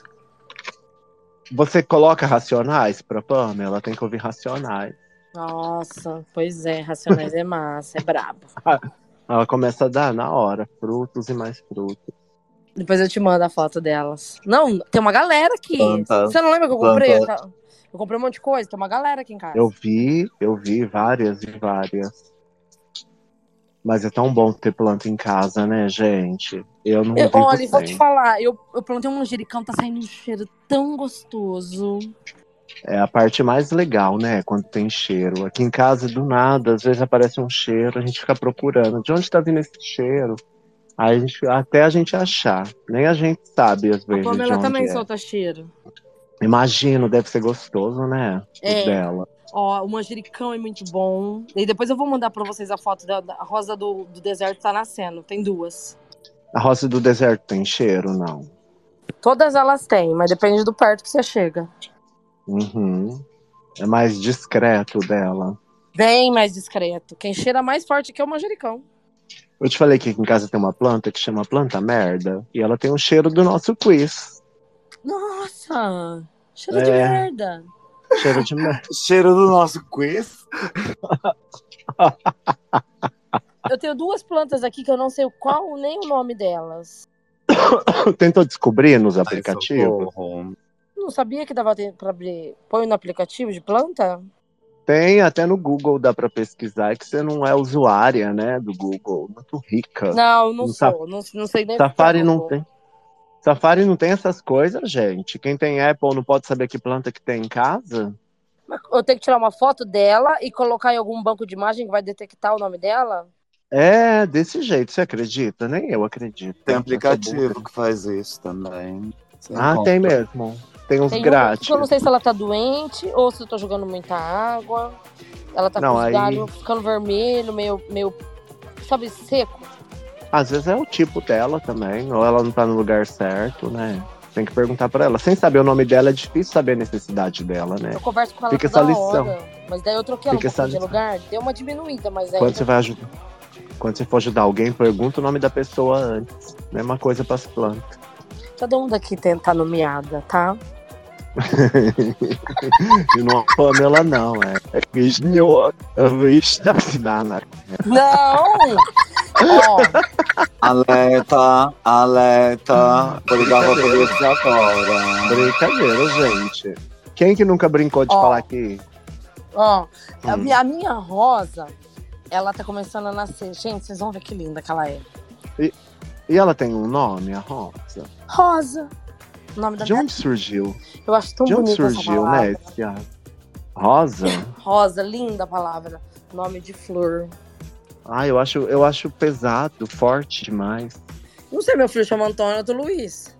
Você coloca racionais pra Pamela? Ela tem que ouvir racionais. Nossa, pois é, Racionais é massa, é brabo. Ela começa a dar na hora, frutos e mais frutos. Depois eu te mando a foto delas. Não, tem uma galera aqui. Planta. Você não lembra que eu comprei? Planta. Eu, comprei um monte de coisa, tem uma galera aqui em casa. Eu vi, eu vi várias e várias. Mas é tão bom ter planta em casa, né, gente? Eu não Eu- olha, vou te sem. falar, eu, eu plantei um manjericão, tá saindo um cheiro tão gostoso. É a parte mais legal, né? Quando tem cheiro. Aqui em casa, do nada, às vezes aparece um cheiro, a gente fica procurando. De onde tá vindo esse cheiro? Aí a gente, até a gente achar. Nem a gente sabe, às A vezes, de Pamela onde também é. solta cheiro. Imagino, deve ser gostoso, né? O É. dela. Ó, o manjericão é muito bom. E depois eu vou mandar pra vocês a foto da, da rosa do, do deserto tá nascendo. Tem duas. A roça do deserto tem cheiro, não? Todas elas têm, mas depende do perto que você chega. Uhum. É mais discreto dela. Bem mais discreto. Quem cheira mais forte que é o manjericão. Eu te falei que aqui em casa tem uma planta que chama planta merda. E ela tem o cheiro do nosso quiz. Nossa! Cheiro de É. merda. Cheiro de merda. Cheiro do nosso quiz. Eu tenho duas plantas aqui que eu não sei qual nem o nome delas. Tentou descobrir nos Ai, aplicativos? socorro. Não sabia que dava tempo pra abrir. Põe no aplicativo de planta? Tem, até no Google dá pra pesquisar, é que você não é usuária, né, do Google. Muito rica. Não, não No sou. Não, não sei nem. Safari o que é não tem. Safari não tem essas coisas, gente. Quem tem Apple não pode saber que planta que tem em casa? Eu tenho que tirar uma foto dela e colocar em algum banco de imagem que vai detectar o nome dela? É, desse jeito, você acredita? Nem eu acredito. Tem aplicativo que faz isso também. Você Ah, encontra. tem mesmo. Tem uns Tem um grátis. que eu não sei se ela tá doente ou se eu tô jogando muita água. Ela tá Não, com os aí- galhos ficando vermelho, meio, meio. Sabe, seco? Às vezes é o tipo dela também, ou ela não tá no lugar certo, né? Tem que perguntar pra ela. Sem saber o nome dela, é difícil saber a necessidade dela, né? Eu converso com ela Fica toda essa lição. hora. Mas daí eu troquei ela um Fica essa pouquinho de lugar. Deu uma diminuída, mas Quando ainda. você vai ajudar. Quando você for ajudar alguém, pergunta o nome da pessoa antes. Mesma coisa pras plantas. Todo mundo aqui tá nomeada, tá? E não é Pamela, não, é. É Cristiano. Não, Não! Ó, Alerta, alerta. Pra polícia agora. Brincadeira, gente. Quem que nunca brincou de Ó. falar que. ó. A, Hum. minha, a minha rosa, ela tá começando a nascer. Gente, vocês vão ver que linda que ela é. E ela tem um nome, a Rosa? Rosa. O nome da De minha. onde surgiu? Eu acho tão De onde bonita essa surgiu, né? Rosa? Rosa, linda a palavra. Nome de flor. Ah, eu acho, eu acho pesado, forte demais. Não sei, meu filho chama Antônio, eu tô Luiz.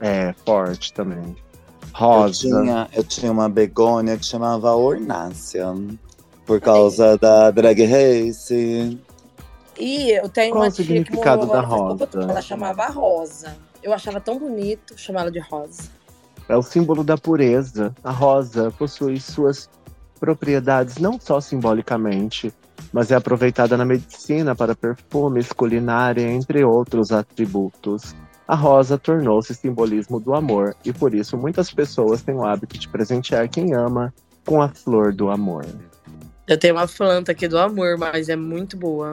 É, forte também. Eu Rosa. tinha, eu tinha uma begônia que chamava Ornácia. Por causa da Drag Race. E eu tenho Qual uma o significado da rosa? Ela chamava Rosa. Eu achava tão bonito chamar ela de Rosa. É o símbolo da pureza. A rosa possui suas propriedades não só simbolicamente, mas é aproveitada na medicina para perfumes, culinária, entre outros atributos. A rosa tornou-se simbolismo do amor e por isso muitas pessoas têm o hábito de presentear quem ama com a flor do amor. Eu tenho uma planta aqui do amor, mas é muito boa.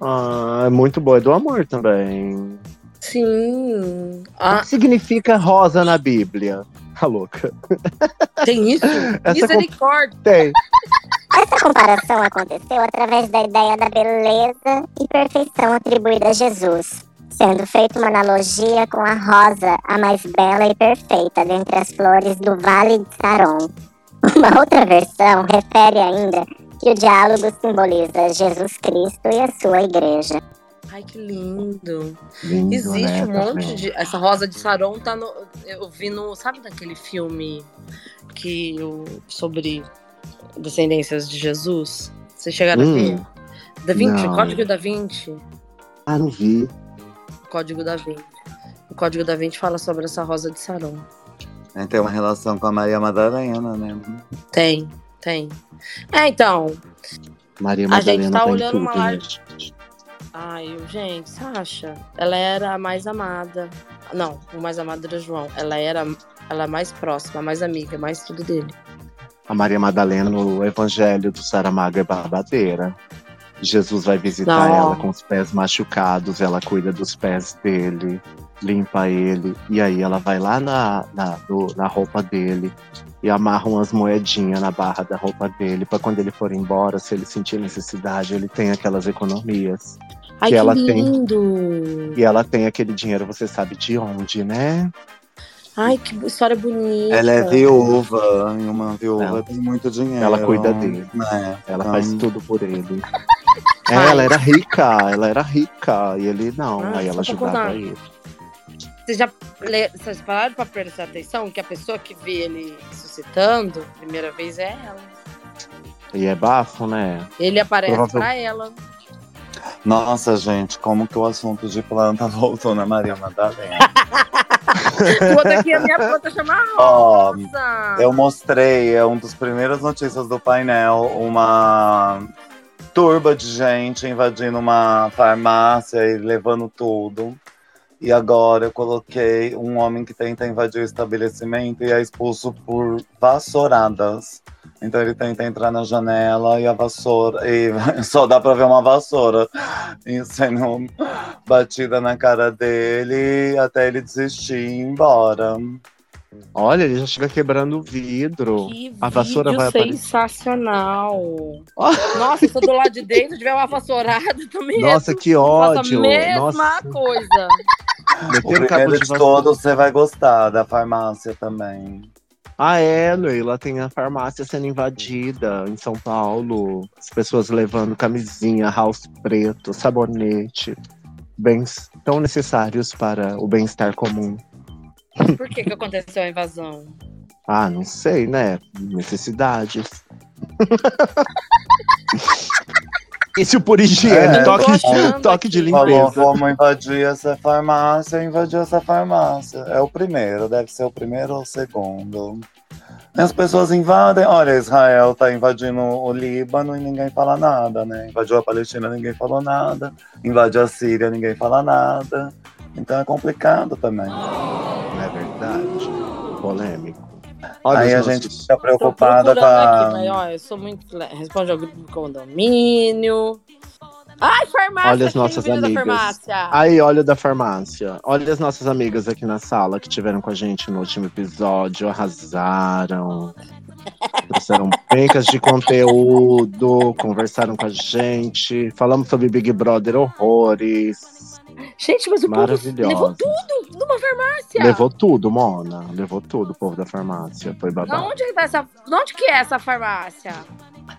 Ah, é muito boa, é do amor também. Sim. O Ah, que significa rosa na Bíblia? Tá louca. tem isso? Essa Misericórdia. Tem. Essa comparação aconteceu através da ideia da beleza e perfeição atribuída a Jesus, sendo feita uma analogia com a rosa, a mais bela e perfeita dentre as flores do Vale de Saron. Uma outra versão refere ainda que o diálogo simboliza Jesus Cristo e a sua igreja. Ai, que lindo. Lindo, Existe né? um monte de. Essa rosa de Saron tá no. Eu vi no. Sabe naquele filme que o sobre descendências de Jesus? Vocês chegaram Hum, a ver? Da Vinci, não. Código da Vinci. Ah, não vi. Código da Vinci. O Código da Vinci fala sobre essa rosa de Saron. Tem uma relação com a Maria Madalena, né? Tem, tem. É, então. Maria A gente Madalena tá tá olhando tudo, uma né? live- Ai, gente, Sasha, ela era a mais amada. Não, o mais amado era João. Ela era ela é mais próxima, mais amiga, mais tudo dele. A Maria Madalena no Evangelho do Saramago é babadeira. Jesus vai visitar Não. ela com os pés machucados, ela cuida dos pés dele, limpa ele, e aí ela vai lá na, na, do- na roupa dele e amarra umas moedinhas na barra da roupa dele, para quando ele for embora, se ele sentir necessidade, ele tem aquelas economias. Ai, Que que, ela tem. lindo! E ela tem aquele dinheiro, você sabe de onde, né? Ai, que história bonita. Ela é viúva, e uma viúva Ela- tem muito dinheiro. ela cuida dele. É, Ela então, faz tudo por ele. É, ela era rica, ela era rica, e ele não, Ah, aí ela ajudava ele. Vocês já le- vocês pararam pra prestar atenção que a pessoa que vê ele ressuscitando, primeira vez é ela. E é bafo, né? Ele aparece Provável- pra ela. Nossa, gente, como que o assunto de planta voltou na Maria Madalena? Aqui a minha planta chama Rosa. Eu mostrei, é um dos primeiras notícias do painel, uma turba de gente invadindo uma farmácia e levando tudo. E agora eu coloquei um homem que tenta invadir o estabelecimento e é expulso por vassouradas. Então ele tenta entrar na janela e a vassoura. E só dá pra ver uma vassoura e sendo batida na cara dele até ele desistir e ir embora. Olha, ele já chega quebrando o vidro. Que A vassoura vídeo vai aparecer. sensacional. Nossa, se eu do lado de dentro tiver uma vassourada também. Nossa, é que faço ódio! a mesma Nossa, coisa. O primeiro de todos você vai gostar da farmácia também. Ah, é, Leila, tem a farmácia sendo invadida em São Paulo. As pessoas levando camisinha, house preto, sabonete. Bens tão necessários para o bem-estar comum. Por que, que aconteceu a invasão? Ah, não sei, né? Necessidades. Isso por higiene, É, toque, toque de aqui. Falou, limpeza. vamos invadir essa farmácia, invadiu essa farmácia. É o primeiro, deve ser o primeiro ou o segundo. As pessoas invadem, olha, Israel tá invadindo o Líbano e ninguém fala nada, né? Invadiu a Palestina, ninguém falou nada. Invadiu a Síria, ninguém fala nada. Então é complicado também. É verdade. Polêmico. Olha Aí a nossos- gente fica preocupada com a... aqui, mas ó, eu sou muito. Responde ao grupo do condomínio. Ai, farmácia! Olha as nossas amigas. farmácia. Aí, olha da farmácia. Olha as nossas amigas aqui na sala que tiveram com a gente no último episódio, arrasaram. Trouxeram pencas de conteúdo, conversaram com a gente, falamos sobre Big Brother horrores. Gente, mas o povo levou tudo numa farmácia. Levou tudo, Mona. Levou tudo o povo da farmácia. Foi babado. onde, que tá essa... de onde que é essa farmácia?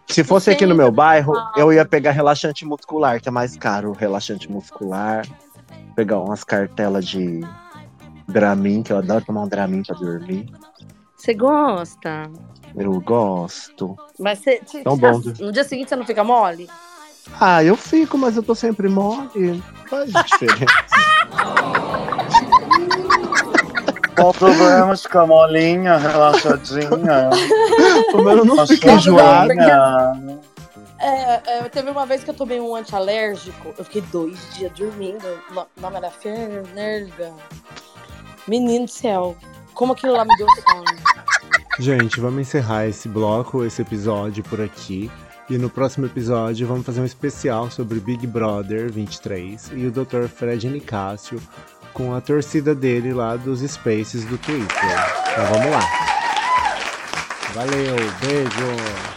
Se fosse aqui no meu bairro, eu ia pegar relaxante muscular, que é mais caro. Relaxante muscular. Pegar umas cartelas de Dramin, que eu adoro tomar um Dramin pra dormir. Você gosta? Eu gosto. Mas você, você- Tão bom, no dia seguinte você não fica mole? Ah, eu fico, mas eu tô sempre mole. Faz diferença. Qual o problema de ficar molinha, relaxadinha? o meu não fica Achadinha? enjoado. É, é, teve uma vez que eu tomei um antialérgico, eu fiquei dois dias dormindo. O nome era Fernerga. Menino do céu, como aquilo lá me deu sono. Gente, vamos encerrar esse bloco, esse episódio por aqui. E no próximo episódio vamos fazer um especial sobre Big Brother 23 e o Dr. Fred Nicásio com a torcida dele lá dos Spaces do Twitter. Então vamos lá. Valeu, beijo!